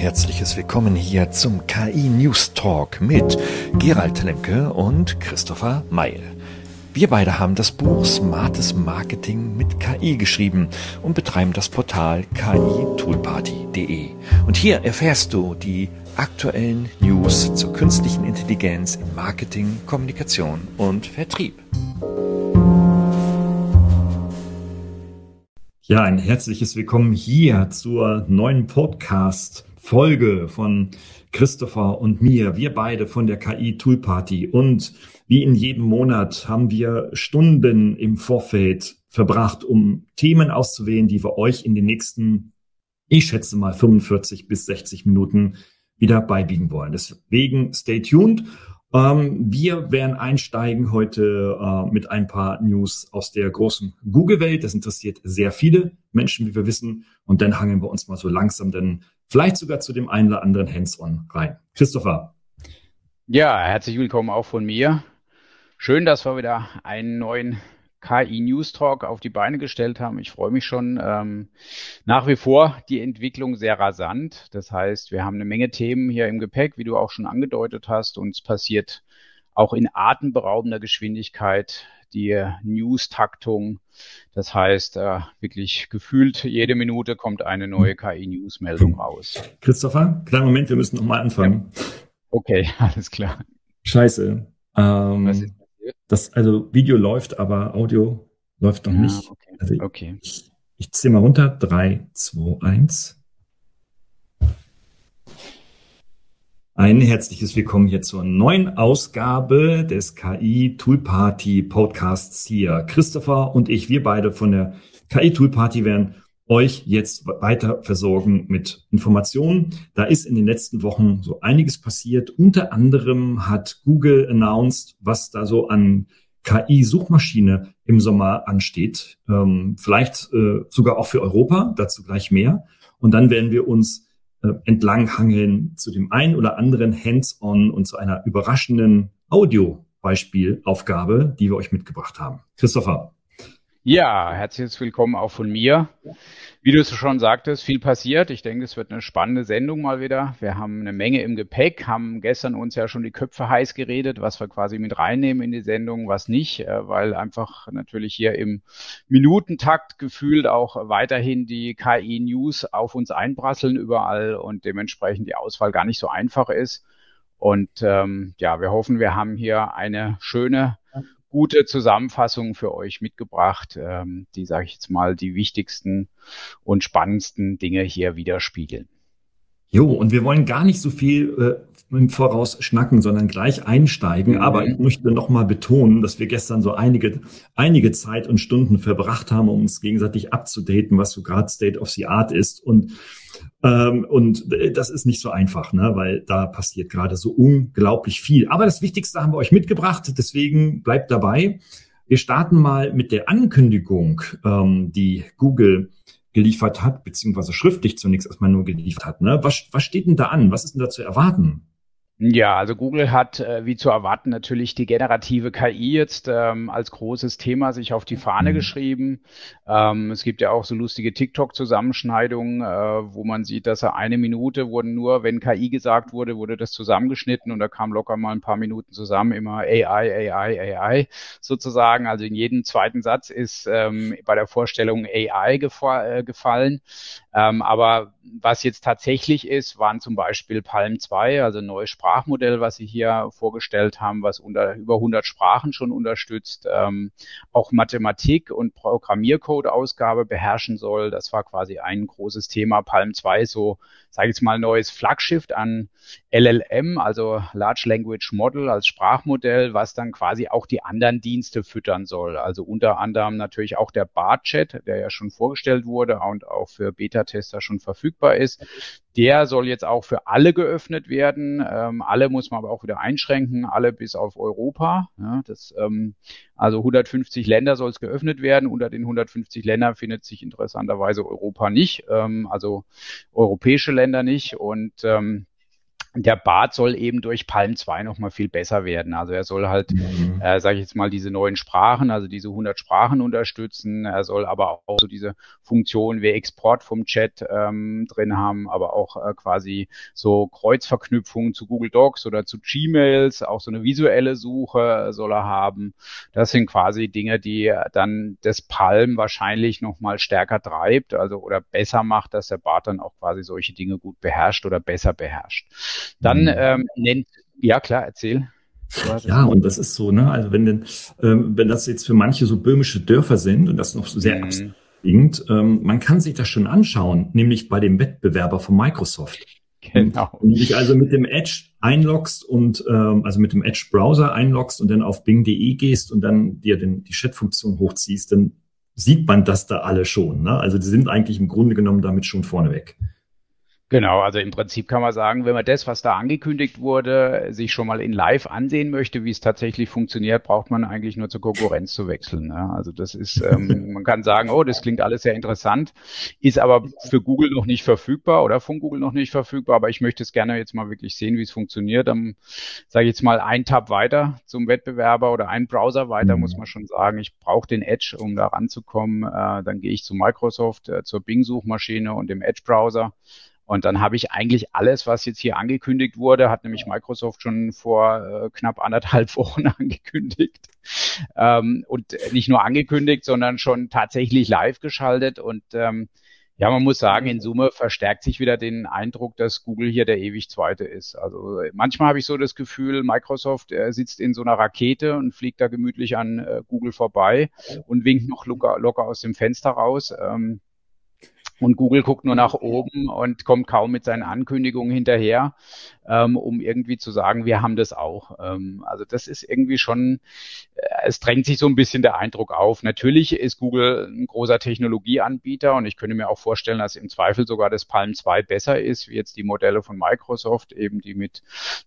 herzliches Willkommen hier zum KI News Talk mit Gerald Lemke und Christopher Meil. Wir beide haben das Buch Smartes Marketing mit KI geschrieben und betreiben das Portal kitoolparty.de. Und hier erfährst du die aktuellen News zur künstlichen Intelligenz im Marketing, Kommunikation und Vertrieb. Ja, ein herzliches Willkommen hier zur neuen Podcast-Folge von Christopher und mir. Wir beide von der KI Tool Party. Und wie in jedem Monat haben wir Stunden im Vorfeld verbracht, um Themen auszuwählen, die wir euch in den nächsten, ich schätze mal 45 bis 60 Minuten wieder beibiegen wollen. Deswegen stay tuned. Ähm, wir werden einsteigen heute äh, mit ein paar News aus der großen Google-Welt. Das interessiert sehr viele Menschen, wie wir wissen. Und dann hangen wir uns mal so langsam dann vielleicht sogar zu dem einen oder anderen Hands-on rein. Christopher. Ja, herzlich willkommen auch von mir. Schön, dass wir wieder einen neuen KI News Talk auf die Beine gestellt haben. Ich freue mich schon. Ähm, nach wie vor die Entwicklung sehr rasant. Das heißt, wir haben eine Menge Themen hier im Gepäck, wie du auch schon angedeutet hast. Und es passiert auch in atemberaubender Geschwindigkeit die News-Taktung. Das heißt, äh, wirklich gefühlt jede Minute kommt eine neue KI-News-Meldung raus. Christopher, kleinen Moment, wir müssen nochmal anfangen. Ja. Okay, alles klar. Scheiße. Ähm, Was ist das, also Video läuft, aber Audio läuft noch ah, nicht. Okay. Also okay. Ich, ich zähle mal runter. Drei, zwei, eins. Ein herzliches Willkommen hier zur neuen Ausgabe des KI Tool Party Podcasts hier. Christopher und ich, wir beide von der KI Tool Party werden euch jetzt weiter versorgen mit Informationen. Da ist in den letzten Wochen so einiges passiert. Unter anderem hat Google announced, was da so an KI-Suchmaschine im Sommer ansteht. Ähm, vielleicht äh, sogar auch für Europa, dazu gleich mehr. Und dann werden wir uns äh, entlanghangeln zu dem einen oder anderen Hands-on und zu einer überraschenden Audio-Beispielaufgabe, die wir euch mitgebracht haben. Christopher. Ja, herzliches Willkommen auch von mir. Wie du es schon sagtest, viel passiert. Ich denke, es wird eine spannende Sendung mal wieder. Wir haben eine Menge im Gepäck, haben gestern uns ja schon die Köpfe heiß geredet, was wir quasi mit reinnehmen in die Sendung, was nicht, äh, weil einfach natürlich hier im Minutentakt gefühlt auch weiterhin die KI-News auf uns einprasseln überall und dementsprechend die Auswahl gar nicht so einfach ist. Und ähm, ja, wir hoffen, wir haben hier eine schöne gute Zusammenfassungen für euch mitgebracht, ähm, die, sage ich jetzt mal, die wichtigsten und spannendsten Dinge hier widerspiegeln. Jo, und wir wollen gar nicht so viel äh, im Voraus schnacken, sondern gleich einsteigen. Mhm. Aber ich möchte nochmal betonen, dass wir gestern so einige, einige Zeit und Stunden verbracht haben, um uns gegenseitig abzudaten, was so gerade State of the Art ist. Und ähm, und das ist nicht so einfach, ne? weil da passiert gerade so unglaublich viel. Aber das Wichtigste haben wir euch mitgebracht, deswegen bleibt dabei. Wir starten mal mit der Ankündigung, ähm, die Google geliefert hat, beziehungsweise schriftlich zunächst erstmal nur geliefert hat. Ne? Was, was steht denn da an? Was ist denn da zu erwarten? Ja, also Google hat, äh, wie zu erwarten, natürlich die generative KI jetzt ähm, als großes Thema sich auf die Fahne mhm. geschrieben. Ähm, es gibt ja auch so lustige TikTok-Zusammenschneidungen, äh, wo man sieht, dass er eine Minute wurden nur, wenn KI gesagt wurde, wurde das zusammengeschnitten und da kam locker mal ein paar Minuten zusammen, immer AI, AI, AI sozusagen. Also in jedem zweiten Satz ist ähm, bei der Vorstellung AI gefa äh, gefallen. Ähm, aber was jetzt tatsächlich ist, waren zum Beispiel Palm 2, also neues Sprachmodell, was sie hier vorgestellt haben, was unter über 100 Sprachen schon unterstützt, ähm, auch Mathematik und Programmiercode-Ausgabe beherrschen soll. Das war quasi ein großes Thema. Palm 2, so sage ich jetzt mal, neues Flaggschiff an LLM, also Large Language Model als Sprachmodell, was dann quasi auch die anderen Dienste füttern soll. Also unter anderem natürlich auch der BART-Chat, der ja schon vorgestellt wurde und auch für Beta-Tester schon verfügbar ist. Der soll jetzt auch für alle geöffnet werden. Ähm, alle muss man aber auch wieder einschränken, alle bis auf Europa. Ja, das, ähm, also 150 Länder soll es geöffnet werden. Unter den 150 Ländern findet sich interessanterweise Europa nicht, ähm, also europäische Länder nicht. Und ähm, der Bart soll eben durch Palm 2 nochmal viel besser werden. Also er soll halt, mhm. äh, sage ich jetzt mal, diese neuen Sprachen, also diese 100 Sprachen unterstützen. Er soll aber auch so diese Funktion wie Export vom Chat ähm, drin haben, aber auch äh, quasi so Kreuzverknüpfungen zu Google Docs oder zu Gmails, auch so eine visuelle Suche soll er haben. Das sind quasi Dinge, die dann das Palm wahrscheinlich nochmal stärker treibt, also oder besser macht, dass der Bart dann auch quasi solche Dinge gut beherrscht oder besser beherrscht. Dann mhm. ähm, nennt, ja klar, erzähl. Ja, und das ist so, ne? Also wenn denn, ähm, wenn das jetzt für manche so böhmische Dörfer sind und das noch so sehr mhm. absinkt, ähm, man kann sich das schon anschauen, nämlich bei dem Wettbewerber von Microsoft. Genau. Und dich also mit dem Edge einloggst und ähm, also mit dem Edge Browser einloggst und dann auf Bing.de gehst und dann dir den, die Chat-Funktion hochziehst, dann sieht man das da alle schon. Ne? Also die sind eigentlich im Grunde genommen damit schon vorneweg. Genau, also im Prinzip kann man sagen, wenn man das, was da angekündigt wurde, sich schon mal in Live ansehen möchte, wie es tatsächlich funktioniert, braucht man eigentlich nur zur Konkurrenz zu wechseln. Ne? Also das ist, ähm, man kann sagen, oh, das klingt alles sehr interessant, ist aber für Google noch nicht verfügbar oder von Google noch nicht verfügbar, aber ich möchte es gerne jetzt mal wirklich sehen, wie es funktioniert. Dann sage ich jetzt mal ein Tab weiter zum Wettbewerber oder ein Browser weiter, mhm. muss man schon sagen. Ich brauche den Edge, um da ranzukommen. Äh, dann gehe ich zu Microsoft, äh, zur Bing-Suchmaschine und dem Edge-Browser und dann habe ich eigentlich alles, was jetzt hier angekündigt wurde, hat nämlich Microsoft schon vor äh, knapp anderthalb Wochen angekündigt. Ähm, und nicht nur angekündigt, sondern schon tatsächlich live geschaltet. Und ähm, ja, man muss sagen, in Summe verstärkt sich wieder den Eindruck, dass Google hier der ewig Zweite ist. Also manchmal habe ich so das Gefühl, Microsoft äh, sitzt in so einer Rakete und fliegt da gemütlich an äh, Google vorbei und winkt noch locker, locker aus dem Fenster raus. Ähm, und Google guckt nur nach oben und kommt kaum mit seinen Ankündigungen hinterher, ähm, um irgendwie zu sagen, wir haben das auch. Ähm, also das ist irgendwie schon, äh, es drängt sich so ein bisschen der Eindruck auf. Natürlich ist Google ein großer Technologieanbieter und ich könnte mir auch vorstellen, dass im Zweifel sogar das Palm 2 besser ist, wie jetzt die Modelle von Microsoft, eben die mit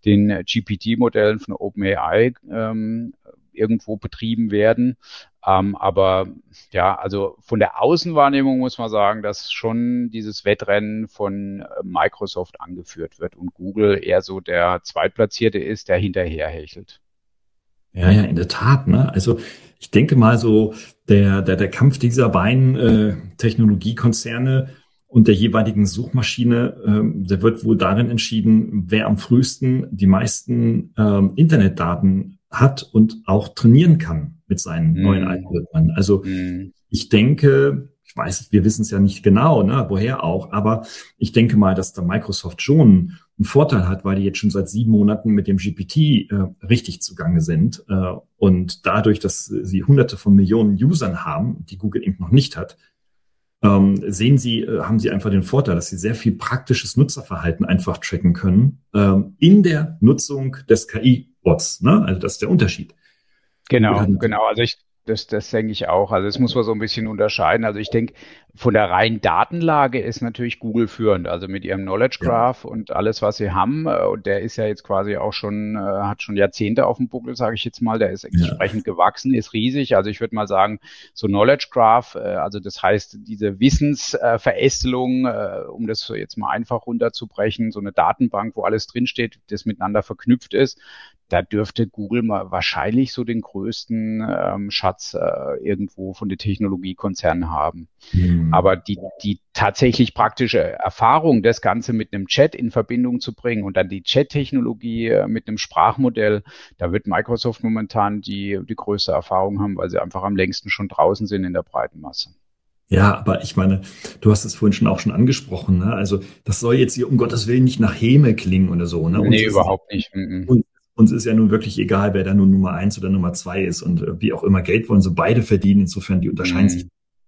den GPT-Modellen von OpenAI ähm, irgendwo betrieben werden. Ähm, aber ja, also von der Außenwahrnehmung muss man sagen, dass schon dieses Wettrennen von äh, Microsoft angeführt wird und Google eher so der Zweitplatzierte ist, der hinterherhechelt. Ja, ja, in der Tat. Ne? Also ich denke mal so, der, der, der Kampf dieser beiden äh, Technologiekonzerne und der jeweiligen Suchmaschine, ähm, der wird wohl darin entschieden, wer am frühesten die meisten ähm, Internetdaten hat und auch trainieren kann mit seinen mm. neuen Algorithmen. Also mm. ich denke, ich weiß, wir wissen es ja nicht genau, ne, woher auch, aber ich denke mal, dass da Microsoft schon einen Vorteil hat, weil die jetzt schon seit sieben Monaten mit dem GPT äh, richtig zugange sind äh, und dadurch, dass sie hunderte von Millionen Usern haben, die Google eben noch nicht hat, ähm, sehen Sie, äh, haben Sie einfach den Vorteil, dass Sie sehr viel praktisches Nutzerverhalten einfach tracken können ähm, in der Nutzung des KI-Bots. Ne? Also das ist der Unterschied. Genau, genau. Also ich, das, das denke ich auch. Also das muss man so ein bisschen unterscheiden. Also ich denke, von der reinen Datenlage ist natürlich Google führend, also mit ihrem Knowledge Graph ja. und alles, was sie haben. Äh, und der ist ja jetzt quasi auch schon, äh, hat schon Jahrzehnte auf dem Buckel, sage ich jetzt mal. Der ist entsprechend ja. gewachsen, ist riesig. Also ich würde mal sagen, so Knowledge Graph, äh, also das heißt, diese Wissensverästelung, um das jetzt mal einfach runterzubrechen, so eine Datenbank, wo alles drinsteht, das miteinander verknüpft ist, da dürfte Google mal wahrscheinlich so den größten ähm, Schatz äh, irgendwo von den Technologiekonzernen haben. Mhm. Aber die, die tatsächlich praktische Erfahrung, das Ganze mit einem Chat in Verbindung zu bringen und dann die Chat-Technologie äh, mit einem Sprachmodell, da wird Microsoft momentan die, die größte Erfahrung haben, weil sie einfach am längsten schon draußen sind in der breiten Masse. Ja, aber ich meine, du hast es vorhin schon auch schon angesprochen, ne? Also das soll jetzt hier um Gottes Willen nicht nach Häme klingen oder so, ne? Und nee, überhaupt nicht. Mhm. Und uns ist ja nun wirklich egal, wer da nun Nummer eins oder Nummer zwei ist und äh, wie auch immer Geld wollen so beide verdienen. Insofern, die unterscheiden mhm. sich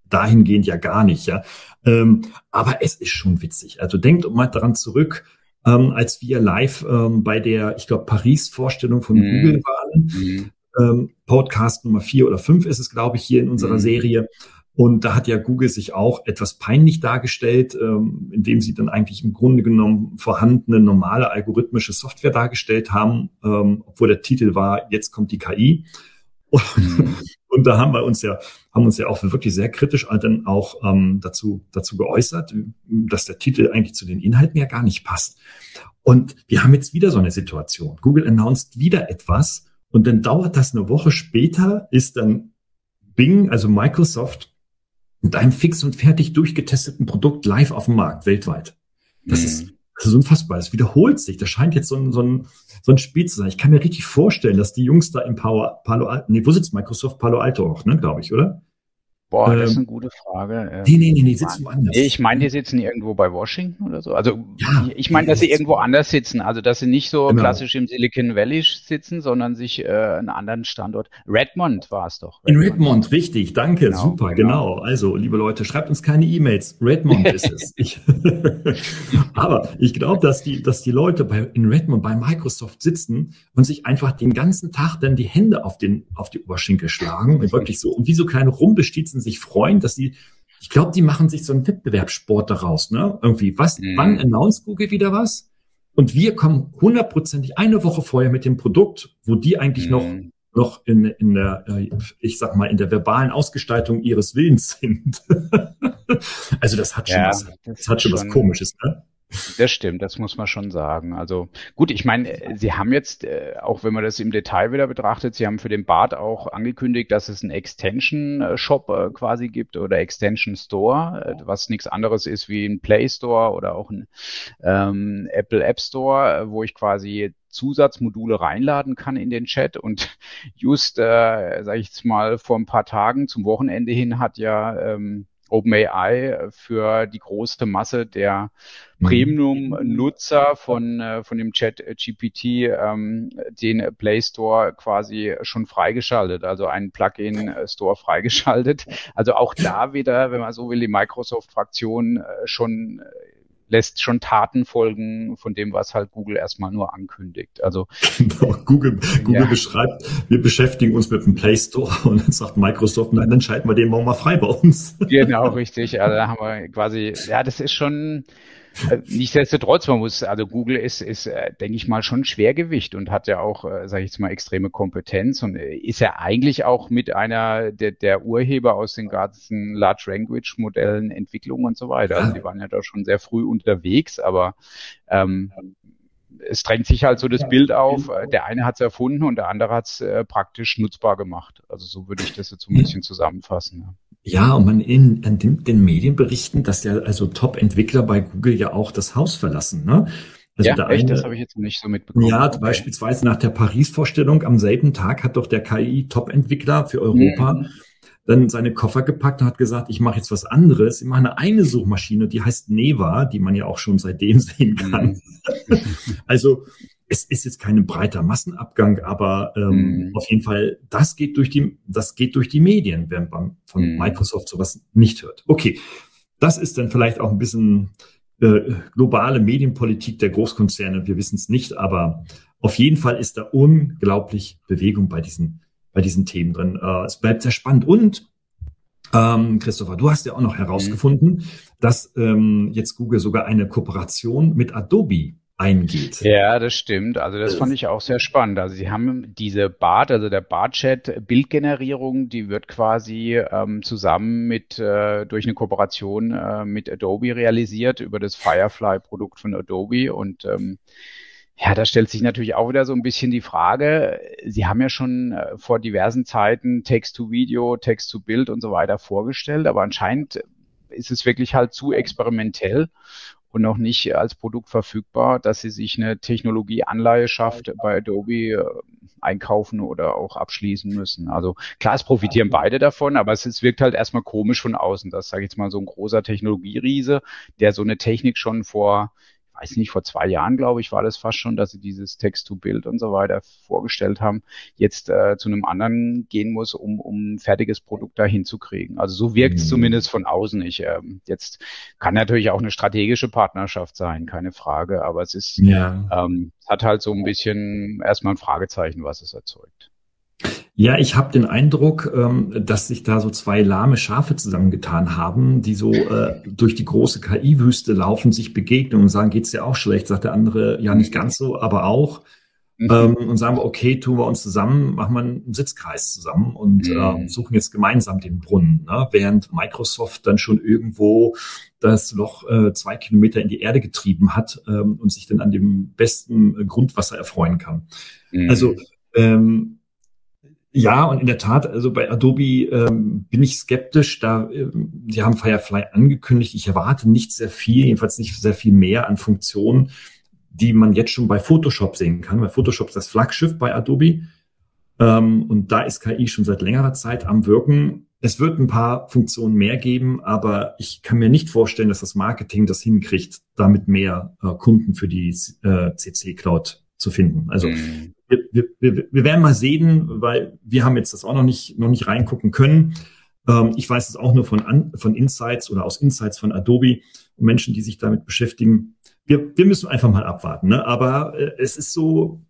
dahingehend ja gar nicht, ja. Ähm, aber es ist schon witzig. Also denkt mal daran zurück, ähm, als wir live ähm, bei der, ich glaube, Paris-Vorstellung von mhm. Google waren. Mhm. Ähm, Podcast Nummer vier oder fünf ist es, glaube ich, hier in unserer mhm. Serie. Und da hat ja Google sich auch etwas peinlich dargestellt, ähm, indem sie dann eigentlich im Grunde genommen vorhandene normale algorithmische Software dargestellt haben, ähm, obwohl der Titel war, jetzt kommt die KI. Und, mhm. Und da haben wir uns ja, haben uns ja auch wirklich sehr kritisch dann auch ähm, dazu, dazu geäußert, dass der Titel eigentlich zu den Inhalten ja gar nicht passt. Und wir haben jetzt wieder so eine Situation. Google announced wieder etwas und dann dauert das eine Woche später, ist dann Bing, also Microsoft, mit einem fix und fertig durchgetesteten Produkt live auf dem Markt weltweit. Das mhm. ist das ist unfassbar. Es wiederholt sich. Das scheint jetzt so ein, so, ein, so ein Spiel zu sein. Ich kann mir richtig vorstellen, dass die Jungs da im Palo, Palo Alto, nee, wo sitzt Microsoft? Palo Alto auch, ne, glaube ich, oder? Boah, das ist ähm, eine gute Frage. Ähm, nee, nee, nee, nee, sitzen woanders. Ich meine, die sitzen irgendwo bei Washington oder so. Also ja, ich meine, dass sie irgendwo anders sitzen. Also dass sie nicht so genau. klassisch im Silicon Valley sitzen, sondern sich äh, einen anderen Standort. Redmond war es doch. Redmond. In Redmond, richtig, danke, genau, super, genau. genau. Also, liebe Leute, schreibt uns keine E-Mails. Redmond ist es. Ich, aber ich glaube, dass die, dass die Leute bei, in Redmond bei Microsoft sitzen und sich einfach den ganzen Tag dann die Hände auf den auf die Oberschenkel schlagen und wirklich so und wie so kleine Rumbestiezen Journalisten sich freuen, dass sie, ich glaube, die machen sich so einen Wettbewerbssport daraus, ne? Irgendwie, was, mhm. wann announced Google wieder was? Und wir kommen hundertprozentig eine Woche vorher mit dem Produkt, wo die eigentlich mhm. noch noch in, in der, äh, ich sag mal, in der verbalen Ausgestaltung ihres Willens sind. also das hat schon ja, was, das hat schon was Komisches, ne? Das stimmt, das muss man schon sagen. Also gut, ich meine, Sie haben jetzt, äh, auch wenn man das im Detail wieder betrachtet, Sie haben für den Bart auch angekündigt, dass es einen Extension-Shop äh, quasi gibt oder Extension Store, äh, was nichts anderes ist wie ein Play Store oder auch ein ähm, Apple App Store, wo ich quasi Zusatzmodule reinladen kann in den Chat. Und just, äh, sage ich jetzt mal, vor ein paar Tagen zum Wochenende hin hat ja ähm, OpenAI für die große Masse der mhm. Premium-Nutzer von, äh, von dem Chat GPT ähm, den Play Store quasi schon freigeschaltet, also einen Plugin-Store freigeschaltet. Also auch da wieder, wenn man so will, die Microsoft-Fraktion äh, schon lässt schon Taten folgen von dem, was halt Google erstmal nur ankündigt. Also genau, Google, Google ja. beschreibt, wir beschäftigen uns mit dem Play Store und dann sagt Microsoft, nein, dann schalten wir den morgen mal frei bei uns. Genau, richtig. Also da haben wir quasi, ja, das ist schon, nichtsdestotrotz, man muss, also Google ist, ist, äh, denke ich mal, schon Schwergewicht und hat ja auch, äh, sage ich jetzt mal, extreme Kompetenz und ist ja eigentlich auch mit einer der, der Urheber aus den ganzen Large Language Modellen, Entwicklung und so weiter. Also die waren ja da schon sehr früh unterwegs, aber ähm, es drängt sich halt so das Bild auf, der eine hat es erfunden und der andere hat es äh, praktisch nutzbar gemacht. Also so würde ich das jetzt so ein bisschen zusammenfassen. Ja. Und man in, in den, den Medien berichten, dass ja also Top-Entwickler bei Google ja auch das Haus verlassen. Ne? Also ja, echt, eine, das habe ich jetzt nicht so mitbekommen. Ja, okay. beispielsweise nach der Paris-Vorstellung am selben Tag hat doch der KI-Top-Entwickler für Europa mhm. dann seine Koffer gepackt und hat gesagt, ich mache jetzt was anderes. Ich mache eine eine Suchmaschine, die heißt Neva, die man ja auch schon seitdem sehen kann. Mhm. also es ist jetzt kein breiter Massenabgang, aber ähm, mm. auf jeden Fall, das geht durch die, das geht durch die Medien, wenn man von mm. Microsoft sowas nicht hört. Okay, das ist dann vielleicht auch ein bisschen äh, globale Medienpolitik der Großkonzerne. Wir wissen es nicht, aber auf jeden Fall ist da unglaublich Bewegung bei diesen, bei diesen Themen drin. Äh, es bleibt sehr spannend und ähm, Christopher, du hast ja auch noch herausgefunden, mm. dass ähm, jetzt Google sogar eine Kooperation mit Adobe eingeht. Ja, das stimmt. Also das fand ich auch sehr spannend. Also sie haben diese Bart, also der Bart-Chat Bildgenerierung, die wird quasi ähm, zusammen mit äh, durch eine Kooperation äh, mit Adobe realisiert über das Firefly-Produkt von Adobe und ähm, ja, da stellt sich natürlich auch wieder so ein bisschen die Frage, Sie haben ja schon äh, vor diversen Zeiten Text-to-Video, Text-to-Bild und so weiter vorgestellt, aber anscheinend ist es wirklich halt zu experimentell und noch nicht als Produkt verfügbar, dass sie sich eine Technologieanleihe schafft bei Adobe äh, einkaufen oder auch abschließen müssen. Also klar, es profitieren beide davon, aber es, es wirkt halt erstmal komisch von außen, dass, sage ich jetzt mal, so ein großer Technologieriese, der so eine Technik schon vor weiß nicht, vor zwei Jahren, glaube ich, war das fast schon, dass sie dieses Text-to-Bild und so weiter vorgestellt haben, jetzt äh, zu einem anderen gehen muss, um, um fertiges Produkt da hinzukriegen. Also so wirkt es mhm. zumindest von außen. Ich, ähm, jetzt kann natürlich auch eine strategische Partnerschaft sein, keine Frage, aber es ist, ja. ähm, hat halt so ein bisschen erstmal ein Fragezeichen, was es erzeugt. Ja, ich habe den Eindruck, ähm, dass sich da so zwei lahme Schafe zusammengetan haben, die so äh, durch die große KI-Wüste laufen, sich begegnen und sagen, geht's dir auch schlecht? Sagt der andere, ja, nicht ganz so, aber auch. Mhm. Ähm, und sagen wir, okay, tun wir uns zusammen, machen wir einen Sitzkreis zusammen und mhm. äh, suchen jetzt gemeinsam den Brunnen. Ne? Während Microsoft dann schon irgendwo das Loch äh, zwei Kilometer in die Erde getrieben hat ähm, und sich dann an dem besten äh, Grundwasser erfreuen kann. Mhm. Also ähm, ja, und in der Tat, also bei Adobe ähm, bin ich skeptisch. Da, ähm, sie haben Firefly angekündigt. Ich erwarte nicht sehr viel, jedenfalls nicht sehr viel mehr an Funktionen, die man jetzt schon bei Photoshop sehen kann. Weil Photoshop ist das Flaggschiff bei Adobe. Ähm, und da ist KI schon seit längerer Zeit am Wirken. Es wird ein paar Funktionen mehr geben, aber ich kann mir nicht vorstellen, dass das Marketing das hinkriegt, damit mehr äh, Kunden für die äh, CC Cloud zu finden. Also mhm wir, wir, wir werden mal sehen, weil wir haben jetzt das auch noch nicht, noch nicht reingucken können. Ähm, ich weiß es auch nur von, an, von Insights oder aus Insights von Adobe und Menschen, die sich damit beschäftigen. Wir, wir müssen einfach mal abwarten. Ne? Aber äh, es ist so,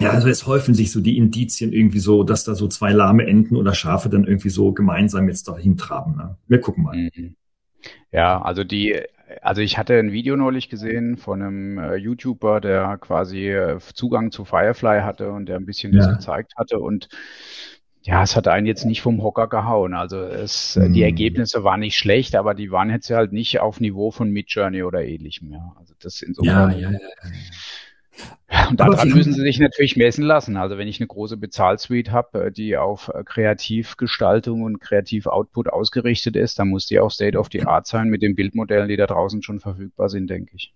ja, also es häufen sich so die Indizien irgendwie so, dass da so zwei lahme Enten oder Schafe dann irgendwie so gemeinsam jetzt dahin traben. Ne? Wir gucken mal. Mhm. Ja, also die also ich hatte ein Video neulich gesehen von einem äh, YouTuber, der quasi äh, Zugang zu Firefly hatte und der ein bisschen ja. das gezeigt hatte und ja, es hat einen jetzt nicht vom Hocker gehauen. Also es, mhm. die Ergebnisse waren nicht schlecht, aber die waren jetzt halt nicht auf Niveau von Midjourney oder ähnlichem. Ja, also das insofern. Ja, ja, ja. Und daran müssen sie sich natürlich messen lassen. Also wenn ich eine große Bezahlsuite habe, äh, die auf äh, Kreativgestaltung und Kreativ-Output ausgerichtet ist, dann muss die auch State of the Art sein mit den Bildmodellen, die da draußen schon verfügbar sind, denke ich.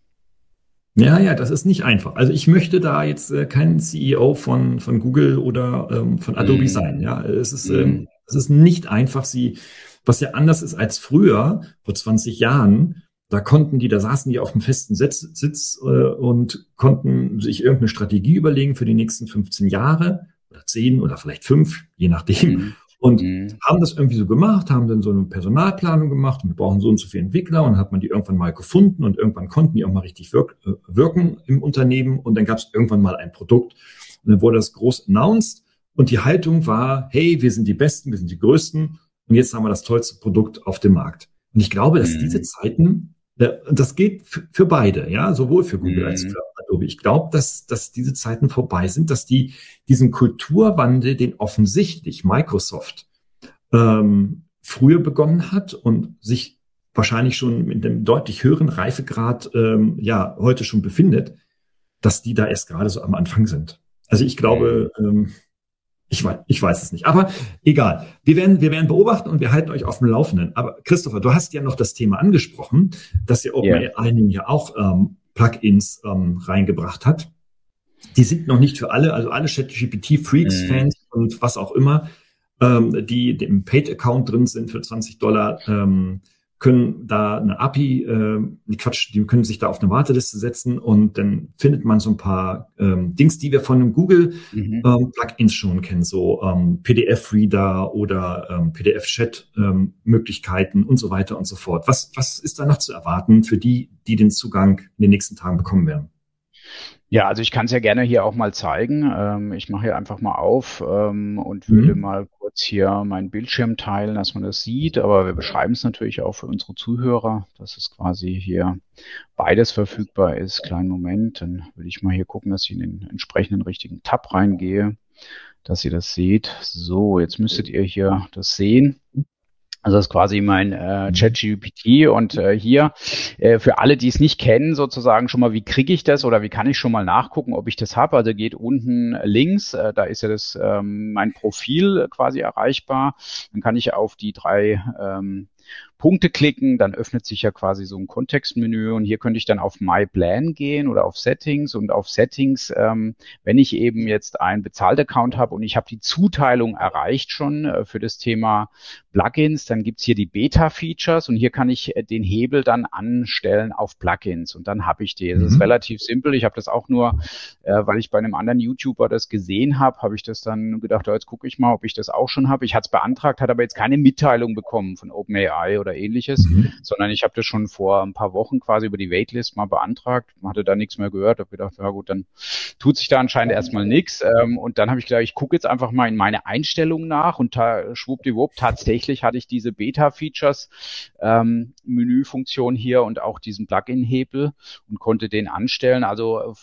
Ja, ja, das ist nicht einfach. Also ich möchte da jetzt äh, kein CEO von, von Google oder ähm, von Adobe mm. sein. Ja, es ist, mm. ähm, es ist nicht einfach, sie, was ja anders ist als früher, vor 20 Jahren, da konnten die, da saßen die auf dem festen Sitz, Sitz äh, und konnten sich irgendeine Strategie überlegen für die nächsten 15 Jahre oder 10 oder vielleicht 5, je nachdem. Mhm. Und mhm. haben das irgendwie so gemacht, haben dann so eine Personalplanung gemacht und wir brauchen so und so viele Entwickler und hat man die irgendwann mal gefunden und irgendwann konnten die auch mal richtig wirk äh, wirken im Unternehmen und dann gab es irgendwann mal ein Produkt und dann wurde das groß announced und die Haltung war, hey, wir sind die Besten, wir sind die Größten und jetzt haben wir das tollste Produkt auf dem Markt. Und ich glaube, dass mhm. diese Zeiten das geht für beide, ja, sowohl für Google mhm. als für Adobe. Ich glaube, dass, dass diese Zeiten vorbei sind, dass die diesen Kulturwandel, den offensichtlich Microsoft ähm, früher begonnen hat und sich wahrscheinlich schon mit einem deutlich höheren Reifegrad ähm, ja heute schon befindet, dass die da erst gerade so am Anfang sind. Also ich glaube, mhm. ähm, ich weiß, ich weiß es nicht. Aber egal. Wir werden, wir werden beobachten und wir halten euch auf dem Laufenden. Aber Christopher, du hast ja noch das Thema angesprochen, dass ihr OpenAI yeah. ja auch ähm, Plugins ähm, reingebracht hat. Die sind noch nicht für alle, also alle ChatGPT-Freaks, mm. Fans und was auch immer, ähm, die im Paid-Account drin sind für 20 Dollar, ähm, können da eine API, äh, Quatsch, die können sich da auf eine Warteliste setzen und dann findet man so ein paar ähm, Dings, die wir von einem Google mhm. ähm, Plugins schon kennen, so ähm, PDF-Reader oder ähm, PDF-Chat-Möglichkeiten ähm, und so weiter und so fort. Was, was ist da noch zu erwarten für die, die den Zugang in den nächsten Tagen bekommen werden? Ja, also ich kann es ja gerne hier auch mal zeigen. Ähm, ich mache hier einfach mal auf ähm, und würde mhm. mal kurz hier meinen Bildschirm teilen, dass man das sieht. Aber wir beschreiben es natürlich auch für unsere Zuhörer, dass es quasi hier beides verfügbar ist. Kleinen Moment, dann würde ich mal hier gucken, dass ich in den entsprechenden richtigen Tab reingehe, dass ihr das seht. So, jetzt müsstet ihr hier das sehen. Also das ist quasi mein äh, mhm. ChatGPT und äh, hier äh, für alle, die es nicht kennen, sozusagen schon mal, wie kriege ich das oder wie kann ich schon mal nachgucken, ob ich das habe. Also geht unten links, äh, da ist ja das ähm, mein Profil quasi erreichbar. Dann kann ich auf die drei ähm, Punkte klicken, dann öffnet sich ja quasi so ein Kontextmenü und hier könnte ich dann auf My Plan gehen oder auf Settings und auf Settings, ähm, wenn ich eben jetzt einen Bezahlt-Account habe und ich habe die Zuteilung erreicht schon äh, für das Thema Plugins, dann gibt's hier die Beta-Features und hier kann ich äh, den Hebel dann anstellen auf Plugins und dann habe ich die. Das mhm. ist relativ simpel. Ich habe das auch nur, äh, weil ich bei einem anderen YouTuber das gesehen habe, habe ich das dann gedacht, oh, jetzt gucke ich mal, ob ich das auch schon habe. Ich hatte es beantragt, hat aber jetzt keine Mitteilung bekommen von OpenAI oder oder ähnliches, mhm. sondern ich habe das schon vor ein paar Wochen quasi über die Waitlist mal beantragt, hatte da nichts mehr gehört, habe gedacht, ja gut, dann tut sich da anscheinend erstmal nichts. Ähm, und dann habe ich gedacht, ich gucke jetzt einfach mal in meine Einstellungen nach und ta schwuppdiwupp, tatsächlich hatte ich diese Beta-Features ähm, Menüfunktion hier und auch diesen Plugin-Hebel und konnte den anstellen. Also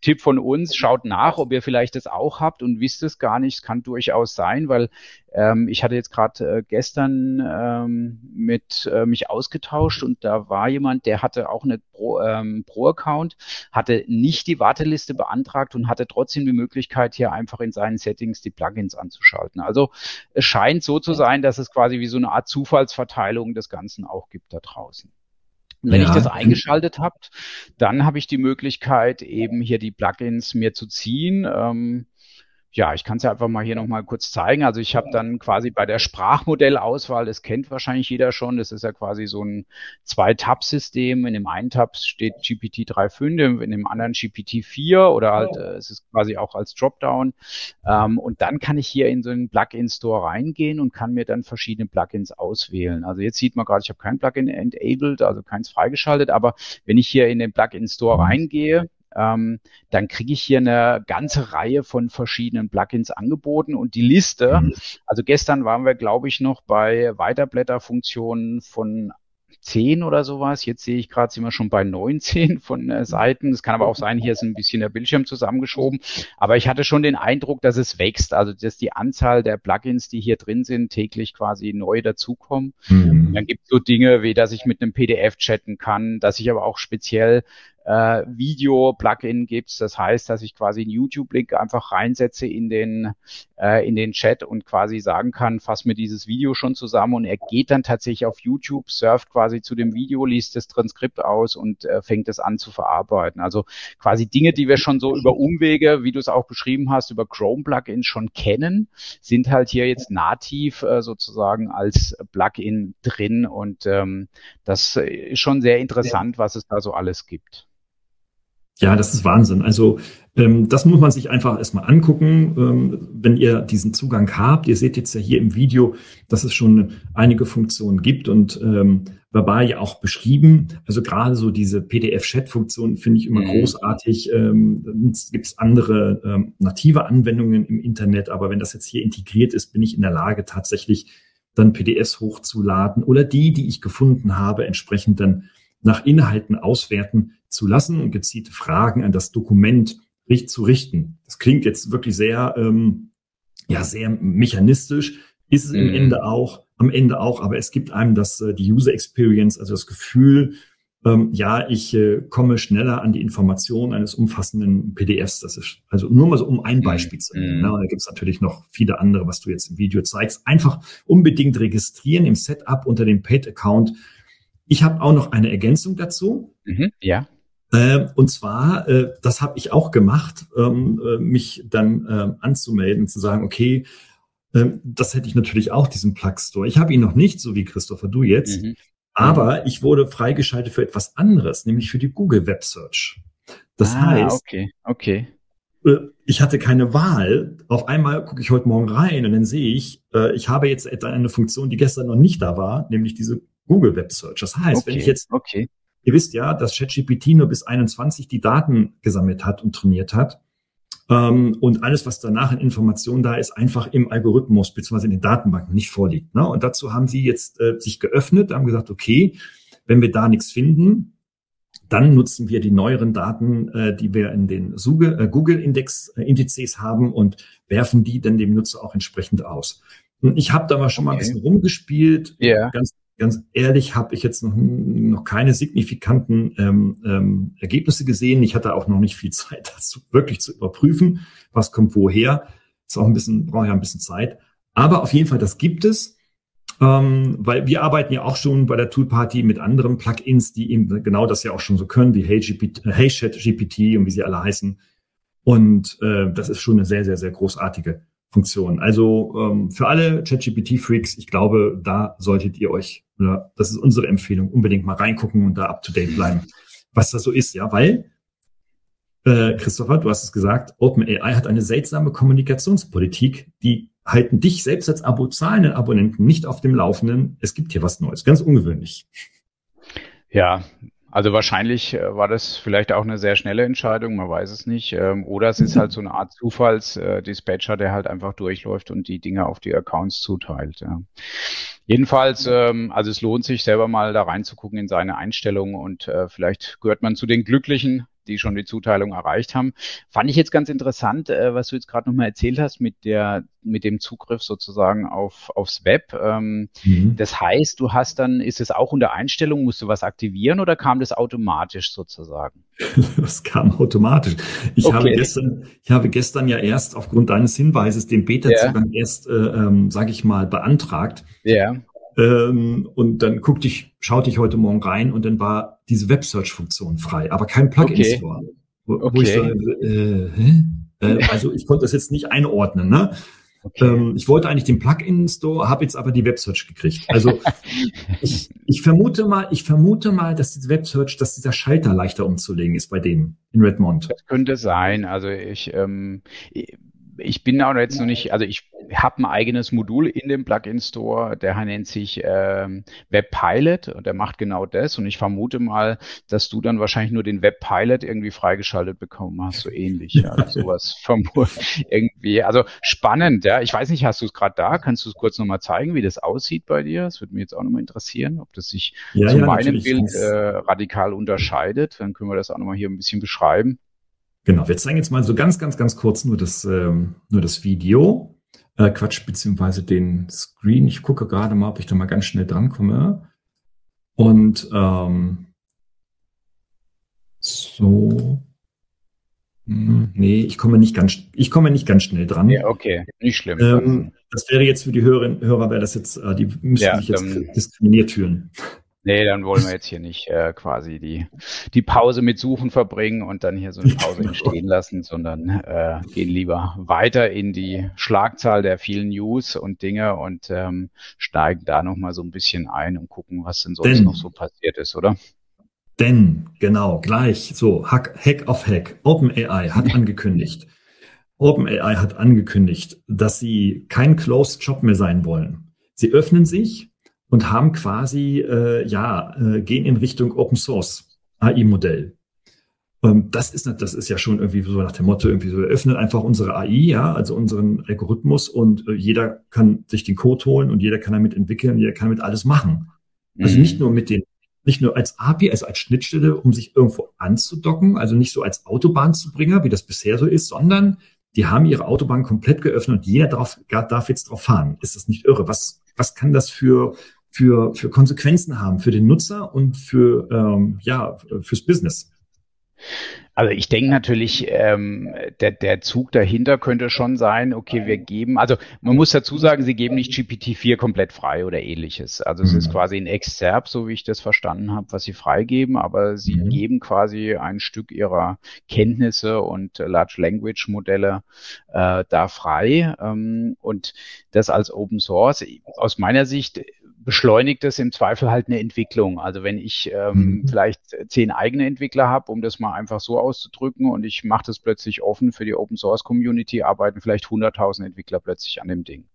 Tipp von uns, schaut nach, ob ihr vielleicht das auch habt und wisst es gar nicht. Es kann durchaus sein, weil ähm, ich hatte jetzt gerade äh, gestern ähm, mit äh, mich ausgetauscht und da war jemand, der hatte auch eine Pro, ähm, Pro-Account, hatte nicht die Warteliste beantragt und hatte trotzdem die Möglichkeit, hier einfach in seinen Settings die Plugins anzuschalten. Also es scheint so zu sein, dass es quasi wie so eine Art Zufallsverteilung des Ganzen auch gibt da draußen. Wenn ja. ich das eingeschaltet habe, dann habe ich die Möglichkeit, eben hier die Plugins mir zu ziehen. Ähm, ja, ich kann es ja einfach mal hier nochmal kurz zeigen. Also ich habe dann quasi bei der Sprachmodellauswahl, das kennt wahrscheinlich jeder schon, das ist ja quasi so ein Zwei-Tab-System. In dem einen Tab steht GPT 3.5, in dem anderen GPT 4 oder halt, äh, es ist quasi auch als Dropdown. Ähm, und dann kann ich hier in so einen Plugin-Store reingehen und kann mir dann verschiedene Plugins auswählen. Also jetzt sieht man gerade, ich habe kein Plugin enabled, also keins freigeschaltet, aber wenn ich hier in den Plugin-Store reingehe, ähm, dann kriege ich hier eine ganze Reihe von verschiedenen Plugins angeboten und die Liste, mhm. also gestern waren wir, glaube ich, noch bei Weiterblätterfunktionen von 10 oder sowas. Jetzt sehe ich gerade, sind wir schon bei 19 von äh, Seiten. Es kann aber auch sein, hier ist ein bisschen der Bildschirm zusammengeschoben. Aber ich hatte schon den Eindruck, dass es wächst. Also, dass die Anzahl der Plugins, die hier drin sind, täglich quasi neu dazukommen. Mhm. Dann gibt es so Dinge, wie dass ich mit einem PDF chatten kann, dass ich aber auch speziell äh, Video-Plugin gibt. Das heißt, dass ich quasi einen YouTube-Link einfach reinsetze in den, äh, in den Chat und quasi sagen kann, fass mir dieses Video schon zusammen und er geht dann tatsächlich auf YouTube, surft quasi zu dem Video, liest das Transkript aus und äh, fängt es an zu verarbeiten. Also quasi Dinge, die wir schon so über Umwege, wie du es auch beschrieben hast, über Chrome-Plugins schon kennen, sind halt hier jetzt nativ äh, sozusagen als Plugin drin und ähm, das ist schon sehr interessant, was es da so alles gibt. Ja, das ist Wahnsinn. Also ähm, das muss man sich einfach erstmal angucken, ähm, wenn ihr diesen Zugang habt. Ihr seht jetzt ja hier im Video, dass es schon einige Funktionen gibt und ähm, verbal ja auch beschrieben. Also gerade so diese PDF-Chat-Funktion finde ich immer mhm. großartig. Ähm, es gibt andere ähm, native Anwendungen im Internet, aber wenn das jetzt hier integriert ist, bin ich in der Lage tatsächlich dann PDFs hochzuladen oder die, die ich gefunden habe, entsprechend dann nach Inhalten auswerten zu lassen und gezielte Fragen an das Dokument zu richten. Das klingt jetzt wirklich sehr, ähm, ja, sehr mechanistisch, ist es mhm. im Ende auch, am Ende auch, aber es gibt einem das, äh, die User Experience, also das Gefühl, ähm, ja, ich äh, komme schneller an die Information eines umfassenden PDFs. Das ist also nur mal so, um ein Beispiel zu nennen. Mhm. Ne? Da gibt es natürlich noch viele andere, was du jetzt im Video zeigst. Einfach unbedingt registrieren im Setup unter dem Paid-Account. Ich habe auch noch eine Ergänzung dazu. Mhm, ja. Äh, und zwar, äh, das habe ich auch gemacht, ähm, äh, mich dann äh, anzumelden, zu sagen, okay, ähm, das hätte ich natürlich auch, diesen Plug Store. Ich habe ihn noch nicht, so wie Christopher, du jetzt. Mhm. Aber ich wurde freigeschaltet für etwas anderes, nämlich für die Google Web Search. Das ah, heißt, okay, okay. Äh, ich hatte keine Wahl. Auf einmal gucke ich heute Morgen rein und dann sehe ich, äh, ich habe jetzt eine Funktion, die gestern noch nicht da war, nämlich diese Google Web Search. Das heißt, okay, wenn ich jetzt okay. Ihr wisst ja, dass ChatGPT nur bis 21 die Daten gesammelt hat und trainiert hat. Ähm, und alles, was danach in Informationen da ist, einfach im Algorithmus bzw. in den Datenbanken nicht vorliegt. Ne? Und dazu haben sie jetzt äh, sich geöffnet, haben gesagt, okay, wenn wir da nichts finden, dann nutzen wir die neueren Daten, äh, die wir in den äh, Google-Index-Indizes äh, haben und werfen die dann dem Nutzer auch entsprechend aus. Ich habe da mal schon okay. mal ein bisschen rumgespielt, yeah. ganz ganz ehrlich habe ich jetzt noch, noch keine signifikanten ähm, ähm, Ergebnisse gesehen. Ich hatte auch noch nicht viel Zeit, das wirklich zu überprüfen, was kommt woher. Ist auch ein bisschen, brauche ja ein bisschen Zeit. Aber auf jeden Fall, das gibt es. Ähm, weil wir arbeiten ja auch schon bei der Toolparty mit anderen Plugins, die eben genau das ja auch schon so können, wie Hey, GPT, hey Chat GPT und wie sie alle heißen. Und äh, das ist schon eine sehr, sehr, sehr großartige Funktion. Also ähm, für alle ChatGPT-Freaks, ich glaube, da solltet ihr euch, oder das ist unsere Empfehlung, unbedingt mal reingucken und da up-to-date bleiben, was das so ist, ja, weil, äh, Christopher, du hast es gesagt, OpenAI hat eine seltsame Kommunikationspolitik, die halten dich selbst als Abo zahlenden Abonnenten nicht auf dem Laufenden. Es gibt hier was Neues, ganz ungewöhnlich. Ja, also wahrscheinlich äh, war das vielleicht auch eine sehr schnelle Entscheidung, man weiß es nicht. Ähm, oder es ist halt so eine Art Zufallsdispatcher, der halt einfach durchläuft und die Dinge auf die Accounts zuteilt. Ja. Jedenfalls, ähm, also es lohnt sich selber mal da reinzugucken in seine Einstellungen und äh, vielleicht gehört man zu den Glücklichen, die schon die Zuteilung erreicht haben. Fand ich jetzt ganz interessant, äh, was du jetzt gerade nochmal erzählt hast mit der mit dem Zugriff sozusagen auf aufs Web. Ähm, mhm. Das heißt, du hast dann, ist es auch unter Einstellung, musst du was aktivieren oder kam das automatisch sozusagen? das kam automatisch. Ich okay. habe gestern, ich habe gestern ja erst aufgrund deines Hinweises den Beta-Zugang ja. erst, äh, ähm, sage ich mal, beantragt. Ja. Ähm, und dann guckte ich, schaute ich heute Morgen rein und dann war diese Web-Search-Funktion frei, aber kein Plugin-Store. Okay. Wo, okay. wo ich so, äh? Äh, also ich konnte das jetzt nicht einordnen. Ne? Okay. Ähm, ich wollte eigentlich den Plugin-Store, habe jetzt aber die Web-Search gekriegt. Also ich, ich vermute mal, ich vermute mal, dass die Web-Search, dass dieser Schalter leichter umzulegen ist bei denen in Redmond. Das könnte sein. Also ich, ähm, ich bin auch jetzt noch nicht, also ich habe ein eigenes Modul in dem Plugin Store, der nennt sich ähm, Web Pilot und der macht genau das. Und ich vermute mal, dass du dann wahrscheinlich nur den Web Pilot irgendwie freigeschaltet bekommen hast, so ähnlich. Ja, also sowas vermutlich irgendwie. Also spannend, ja. Ich weiß nicht, hast du es gerade da? Kannst du es kurz nochmal zeigen, wie das aussieht bei dir? Das würde mich jetzt auch nochmal interessieren, ob das sich ja, zu ja, meinem Bild äh, radikal unterscheidet. Dann können wir das auch nochmal hier ein bisschen beschreiben. Genau, wir zeigen jetzt mal so ganz, ganz, ganz kurz nur das, ähm, nur das Video. Äh, Quatsch, beziehungsweise den Screen. Ich gucke gerade mal, ob ich da mal ganz schnell drankomme. Und ähm, so. Hm, nee, ich komme nicht ganz, ich komme nicht ganz schnell dran. Ja, okay, nicht schlimm. Ähm, das wäre jetzt für die Hörerinnen Hörer, wäre das jetzt, äh, die müssten ja, sich jetzt diskriminiert fühlen. Nee, dann wollen wir jetzt hier nicht äh, quasi die, die Pause mit Suchen verbringen und dann hier so eine Pause entstehen lassen, sondern äh, gehen lieber weiter in die Schlagzahl der vielen News und Dinge und ähm, steigen da nochmal so ein bisschen ein und gucken, was denn sonst denn, noch so passiert ist, oder? Denn, genau, gleich, so, Hack, Hack auf Hack. OpenAI hat angekündigt, OpenAI hat angekündigt, dass sie kein Closed Job mehr sein wollen. Sie öffnen sich und haben quasi, äh, ja, äh, gehen in Richtung Open Source AI-Modell. Ähm, das ist, das ist ja schon irgendwie so nach dem Motto, irgendwie so, wir öffnen einfach unsere AI, ja, also unseren Algorithmus und äh, jeder kann sich den Code holen und jeder kann damit entwickeln, jeder kann damit alles machen. Also mhm. nicht nur mit den, nicht nur als API, also als Schnittstelle, um sich irgendwo anzudocken, also nicht so als Autobahnzubringer, wie das bisher so ist, sondern die haben ihre Autobahn komplett geöffnet und jeder darf, darf jetzt drauf fahren. Ist das nicht irre? Was, was kann das für für, für Konsequenzen haben für den Nutzer und für, ähm, ja, fürs Business. Also ich denke natürlich, ähm, der, der Zug dahinter könnte schon sein, okay, wir geben, also man muss dazu sagen, sie geben nicht GPT-4 komplett frei oder ähnliches. Also es mhm. ist quasi ein Exzerp, so wie ich das verstanden habe, was sie freigeben, aber sie mhm. geben quasi ein Stück ihrer Kenntnisse und Large Language Modelle äh, da frei ähm, und das als Open Source. Aus meiner Sicht beschleunigt es im Zweifel halt eine Entwicklung. Also wenn ich ähm, mhm. vielleicht zehn eigene Entwickler habe, um das mal einfach so auszudrücken und ich mache das plötzlich offen für die Open Source Community, arbeiten vielleicht 100.000 Entwickler plötzlich an dem Ding.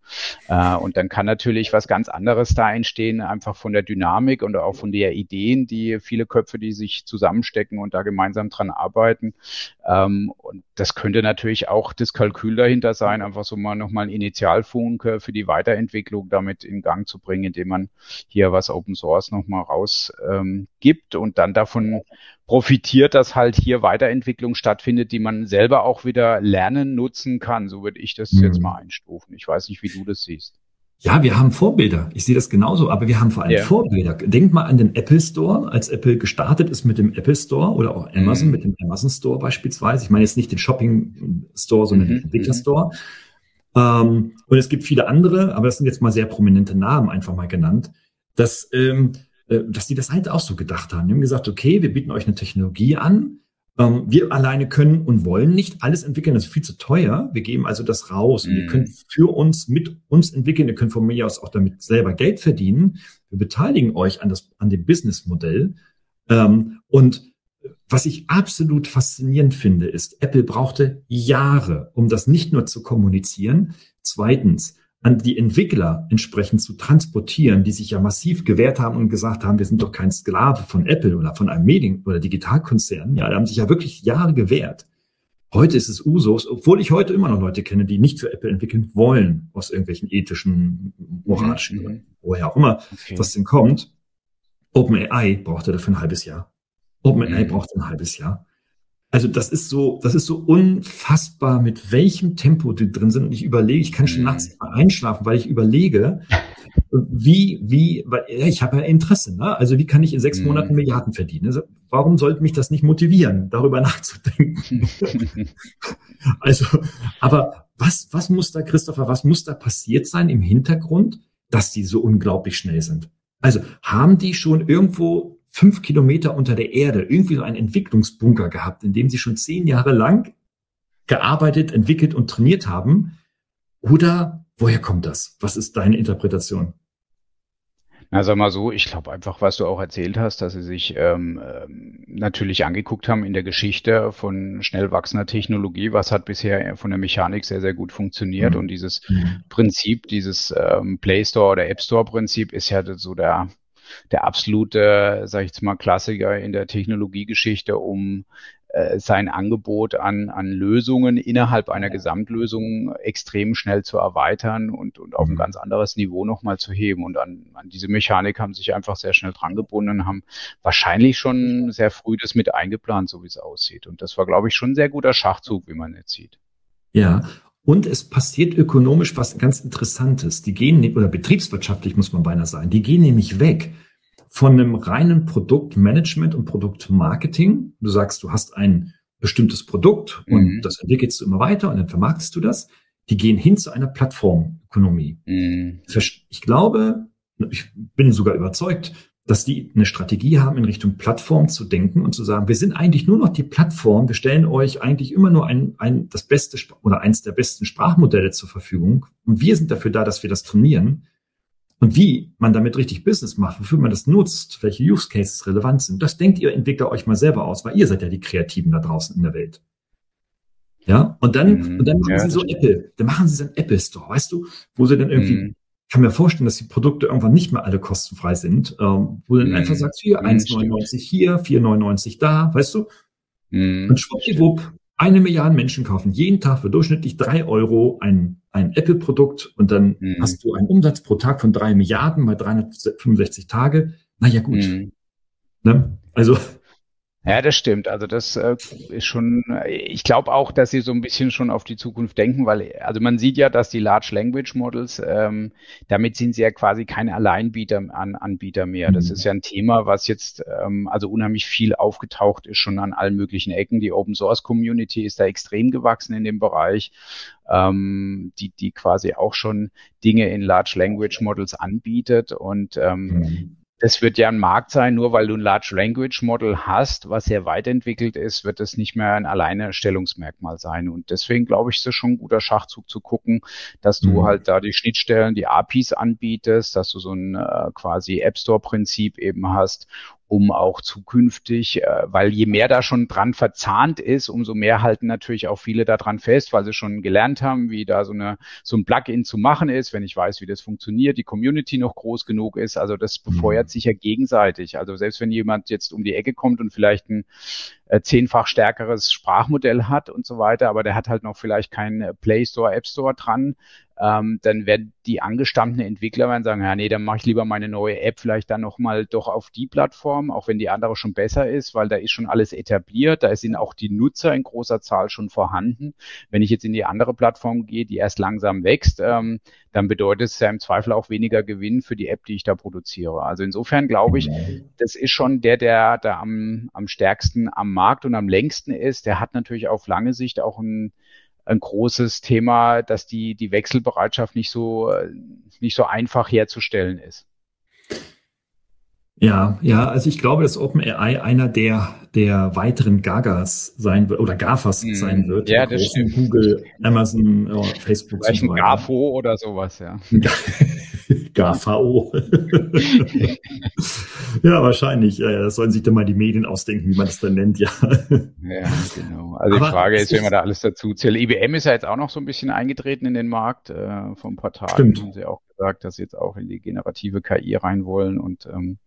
Äh, und dann kann natürlich was ganz anderes da entstehen, einfach von der Dynamik und auch von der Ideen, die viele Köpfe, die sich zusammenstecken und da gemeinsam dran arbeiten. Ähm, und das könnte natürlich auch das Kalkül dahinter sein, einfach so mal nochmal ein Initialfunke für die Weiterentwicklung damit in Gang zu bringen, indem man hier was Open Source nochmal rausgibt ähm, und dann davon profitiert, dass halt hier Weiterentwicklung stattfindet, die man selber auch wieder lernen, nutzen kann. So würde ich das mhm. jetzt mal einstufen. Ich weiß nicht, wie du das siehst. Ja, wir haben Vorbilder. Ich sehe das genauso, aber wir haben vor allem ja. Vorbilder. Denk mal an den Apple Store, als Apple gestartet ist mit dem Apple Store oder auch Amazon mhm. mit dem Amazon Store beispielsweise. Ich meine jetzt nicht den Shopping Store, sondern mhm. den Entwickler Store. Ähm, und es gibt viele andere, aber das sind jetzt mal sehr prominente Namen einfach mal genannt, dass, ähm, äh, dass die das halt auch so gedacht haben. Die haben gesagt, okay, wir bieten euch eine Technologie an, ähm, wir alleine können und wollen nicht alles entwickeln, das ist viel zu teuer. Wir geben also das raus. Mm. Und ihr mhm. könnt für uns, mit uns entwickeln. Ihr könnt von mir aus auch damit selber Geld verdienen. Wir beteiligen euch an, das, an dem Businessmodell. Ähm, und was ich absolut faszinierend finde, ist, Apple brauchte Jahre, um das nicht nur zu kommunizieren. Zweitens, an die Entwickler entsprechend zu transportieren, die sich ja massiv gewehrt haben und gesagt haben, wir sind doch kein Sklave von Apple oder von einem Medien- oder Digitalkonzern. Ja, die haben sich ja wirklich Jahre gewehrt. Heute ist es Usos, obwohl ich heute immer noch Leute kenne, die nicht für Apple entwickeln wollen, aus irgendwelchen ethischen, moralischen, mhm. woher auch immer okay. das denn kommt. OpenAI brauchte dafür ein halbes Jahr. OpenAI mhm. brauchte ein halbes Jahr. Also das ist so, das ist so unfassbar, mit welchem Tempo die drin sind. Und ich überlege, ich kann schon mhm. nachts einschlafen, weil ich überlege, wie, wie, weil ja, ich habe ja Interesse, ne? Also wie kann ich in sechs mhm. Monaten Milliarden verdienen? Also, warum sollte mich das nicht motivieren, darüber nachzudenken? also, aber was, was muss da, Christopher, was muss da passiert sein im Hintergrund, dass die so unglaublich schnell sind? Also haben die schon irgendwo fünf Kilometer unter der Erde irgendwie so einen Entwicklungsbunker gehabt, in dem sie schon zehn Jahre lang gearbeitet, entwickelt und trainiert haben? Oder woher kommt das? Was ist deine Interpretation? Na, sag mal so, ich glaube einfach, was du auch erzählt hast, dass sie sich ähm, ähm, natürlich angeguckt haben in der Geschichte von schnell wachsender Technologie, was hat bisher von der Mechanik sehr, sehr gut funktioniert. Mhm. Und dieses mhm. Prinzip, dieses ähm, Play Store oder App Store Prinzip ist ja so der, der absolute, sag ich jetzt mal, Klassiker in der Technologiegeschichte, um äh, sein Angebot an, an Lösungen innerhalb einer Gesamtlösung extrem schnell zu erweitern und, und auf ein mhm. ganz anderes Niveau nochmal zu heben. Und an, an diese Mechanik haben sich einfach sehr schnell dran gebunden, haben wahrscheinlich schon sehr früh das mit eingeplant, so wie es aussieht. Und das war, glaube ich, schon ein sehr guter Schachzug, wie man jetzt sieht. Ja, und es passiert ökonomisch was ganz Interessantes. Die gehen, oder betriebswirtschaftlich muss man beinahe sagen, die gehen nämlich weg von einem reinen Produktmanagement und Produktmarketing. Du sagst, du hast ein bestimmtes Produkt und mhm. das entwickelst du immer weiter und dann vermarktest du das. Die gehen hin zu einer Plattformökonomie. Mhm. Ich glaube, ich bin sogar überzeugt, dass die eine Strategie haben, in Richtung Plattform zu denken und zu sagen, wir sind eigentlich nur noch die Plattform, wir stellen euch eigentlich immer nur ein, ein das beste oder eins der besten Sprachmodelle zur Verfügung und wir sind dafür da, dass wir das trainieren. Und wie man damit richtig Business macht, wofür man das nutzt, welche Use Cases relevant sind, das denkt ihr Entwickler euch mal selber aus, weil ihr seid ja die Kreativen da draußen in der Welt. Ja, und dann, mhm. und dann machen ja, sie so Apple, dann machen sie so einen Apple Store, weißt du, wo sie dann irgendwie mhm kann mir vorstellen, dass die Produkte irgendwann nicht mehr alle kostenfrei sind, ähm, wo du dann mm. einfach sagst, hier 1,99 hier, 4,99 da, weißt du? Mm, und schwuppdiwupp, eine Milliarde Menschen kaufen jeden Tag für durchschnittlich drei Euro ein, ein Apple-Produkt und dann mm. hast du einen Umsatz pro Tag von drei Milliarden mal 365 Tage. Na ja, gut. Mm. Ne? Also ja, das stimmt. Also das äh, ist schon, ich glaube auch, dass sie so ein bisschen schon auf die Zukunft denken, weil, also man sieht ja, dass die Large Language Models, ähm, damit sind sie ja quasi keine Alleinbieter an, Anbieter mehr. Das mhm. ist ja ein Thema, was jetzt ähm, also unheimlich viel aufgetaucht ist, schon an allen möglichen Ecken. Die Open Source Community ist da extrem gewachsen in dem Bereich, ähm, die, die quasi auch schon Dinge in Large Language Models anbietet und ähm, mhm das wird ja ein Markt sein, nur weil du ein Large Language Model hast, was sehr weit entwickelt ist, wird das nicht mehr ein Alleinstellungsmerkmal sein. Und deswegen glaube ich, ist es schon ein guter Schachzug zu gucken, dass du mhm. halt da die Schnittstellen, die APIs anbietest, dass du so ein äh, quasi App Store Prinzip eben hast um auch zukünftig, äh, weil je mehr da schon dran verzahnt ist, umso mehr halten natürlich auch viele daran fest, weil sie schon gelernt haben, wie da so eine so ein Plugin zu machen ist, wenn ich weiß, wie das funktioniert, die Community noch groß genug ist. Also das befeuert mhm. sich ja gegenseitig. Also selbst wenn jemand jetzt um die Ecke kommt und vielleicht ein äh, zehnfach stärkeres Sprachmodell hat und so weiter, aber der hat halt noch vielleicht keinen Play Store, App Store dran, ähm, dann werden die angestammten Entwickler werden sagen, ja nee, dann mache ich lieber meine neue App vielleicht dann nochmal doch auf die Plattform, auch wenn die andere schon besser ist, weil da ist schon alles etabliert, da sind auch die Nutzer in großer Zahl schon vorhanden. Wenn ich jetzt in die andere Plattform gehe, die erst langsam wächst, ähm, dann bedeutet es ja im Zweifel auch weniger Gewinn für die App, die ich da produziere. Also insofern glaube ich, das ist schon der, der da am, am stärksten am Markt und am längsten ist. Der hat natürlich auf lange Sicht auch ein ein großes Thema, dass die, die Wechselbereitschaft nicht so, nicht so einfach herzustellen ist. Ja, ja, also ich glaube, dass OpenAI einer der, der weiteren Gagas sein wird oder GAFAs mm, sein wird. Ja, das stimmt. Google, Amazon, oh, Facebook. Vielleicht ein GAFO oder sowas, ja. GAFAO. ja, wahrscheinlich. Das sollen sich dann mal die Medien ausdenken, wie man das dann nennt, ja. Ja, genau. Also Aber die Frage ist, wenn man da alles dazu zählt. IBM ist ja jetzt auch noch so ein bisschen eingetreten in den Markt äh, paar Tagen. Stimmt. Haben sie auch gesagt, dass sie jetzt auch in die generative KI rein wollen und ähm,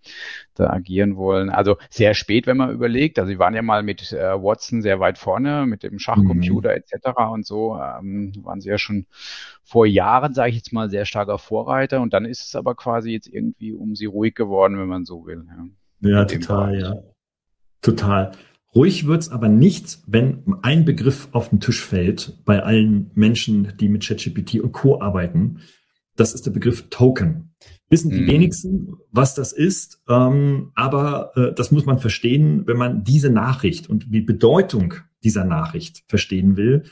da agieren wollen. Also sehr spät, wenn man überlegt. Also sie waren ja mal mit äh, Watson sehr weit vorne, mit dem Schachcomputer mhm. etc. und so. Ähm, waren sie ja schon vor Jahren, sage ich jetzt mal, sehr starker Vorreiter. Und dann ist es aber quasi jetzt irgendwie um sie ruhig geworden, wenn man so will. Ja, ja total, ja. Total. Ruhig wird's aber nicht, wenn ein Begriff auf den Tisch fällt bei allen Menschen, die mit ChatGPT und Co. arbeiten. Das ist der Begriff Token. Wissen die mhm. wenigsten, was das ist, ähm, aber äh, das muss man verstehen, wenn man diese Nachricht und die Bedeutung dieser Nachricht verstehen will.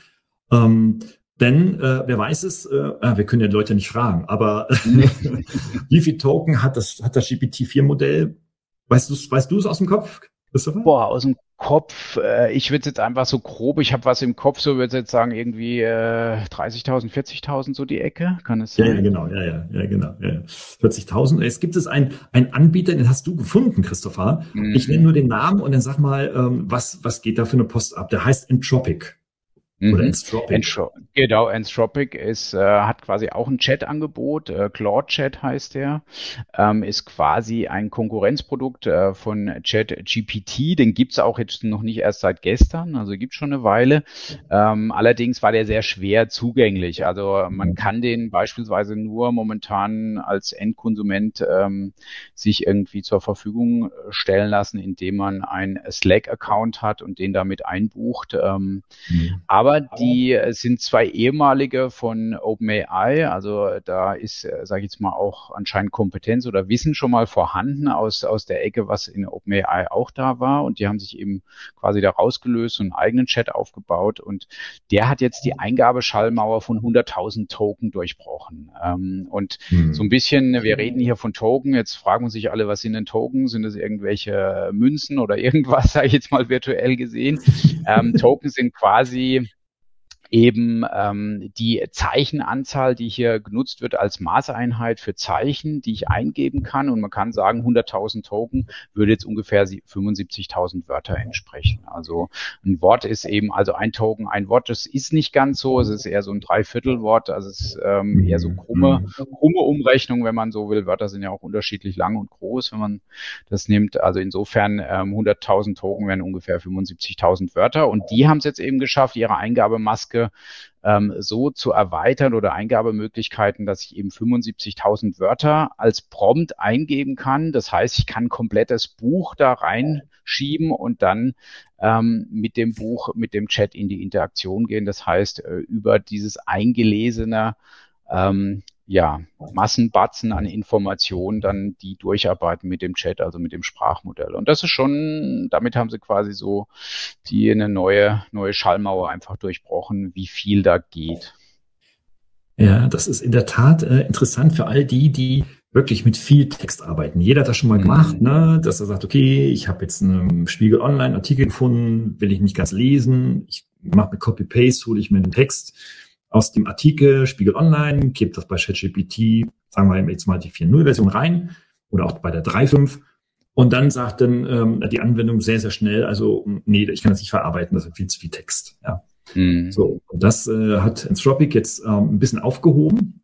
Ähm, denn äh, wer weiß es, äh, ah, wir können ja die Leute nicht fragen, aber wie viel Token hat das, hat das GPT-4-Modell? Weißt du weißt du es aus dem Kopf? Boah, aus dem Kopf, äh, ich würde jetzt einfach so grob, ich habe was im Kopf, so würde ich jetzt sagen, irgendwie äh, 30.000, 40.000 so die Ecke, kann es sein? Ja, ja genau, ja, ja, ja, genau. Ja. 40.000. Es gibt es einen, einen Anbieter, den hast du gefunden, Christopher. Mhm. Ich nenne nur den Namen und dann sag mal, ähm, was, was geht da für eine Post ab? Der heißt Entropic. Oder mhm. Anthropic. Entro genau, Anthropic ist, äh, hat quasi auch ein Chat-Angebot. Äh, Claude Chat heißt der. Ähm, ist quasi ein Konkurrenzprodukt äh, von ChatGPT. Den gibt's auch jetzt noch nicht erst seit gestern, also gibt's schon eine Weile. Ähm, allerdings war der sehr schwer zugänglich. Also man mhm. kann den beispielsweise nur momentan als Endkonsument ähm, sich irgendwie zur Verfügung stellen lassen, indem man ein Slack-Account hat und den damit einbucht. Ähm, mhm. Aber aber die sind zwei ehemalige von OpenAI, also da ist, äh, sage ich jetzt mal, auch anscheinend Kompetenz oder Wissen schon mal vorhanden aus, aus der Ecke, was in OpenAI auch da war und die haben sich eben quasi da rausgelöst und einen eigenen Chat aufgebaut und der hat jetzt die Eingabeschallmauer von 100.000 Token durchbrochen ähm, und hm. so ein bisschen, wir reden hier von Token, jetzt fragen sich alle, was sind denn Token? Sind das irgendwelche Münzen oder irgendwas, sage ich jetzt mal virtuell gesehen? Ähm, Token sind quasi eben ähm, die Zeichenanzahl, die hier genutzt wird als Maßeinheit für Zeichen, die ich eingeben kann. Und man kann sagen, 100.000 Token würde jetzt ungefähr 75.000 Wörter entsprechen. Also ein Wort ist eben, also ein Token, ein Wort, das ist nicht ganz so. Es ist eher so ein Dreiviertelwort. Also es ist ähm, eher so krumme, krumme Umrechnung, wenn man so will. Wörter sind ja auch unterschiedlich lang und groß, wenn man das nimmt. Also insofern ähm, 100.000 Token wären ungefähr 75.000 Wörter. Und die haben es jetzt eben geschafft, ihre Eingabemaske Maske ähm, so zu erweitern oder Eingabemöglichkeiten, dass ich eben 75.000 Wörter als Prompt eingeben kann. Das heißt, ich kann komplettes Buch da reinschieben und dann ähm, mit dem Buch, mit dem Chat in die Interaktion gehen. Das heißt, äh, über dieses eingelesene ähm, ja, Massenbatzen an Informationen dann die durcharbeiten mit dem Chat, also mit dem Sprachmodell. Und das ist schon, damit haben sie quasi so die eine neue, neue Schallmauer einfach durchbrochen, wie viel da geht. Ja, das ist in der Tat äh, interessant für all die, die wirklich mit viel Text arbeiten. Jeder hat das schon mal gemacht, mhm. ne? dass er sagt, okay, ich habe jetzt einen Spiegel Online Artikel gefunden, will ich nicht ganz lesen, ich mache mit Copy-Paste, hole ich mir den Text aus dem Artikel Spiegel Online, gebe das bei ChatGPT, sagen wir jetzt mal die 4.0-Version rein oder auch bei der 3.5 und dann sagt dann ähm, die Anwendung sehr, sehr schnell, also nee, ich kann das nicht verarbeiten, das ist viel zu viel Text. Ja. Mhm. So, und das äh, hat Anthropic jetzt ähm, ein bisschen aufgehoben.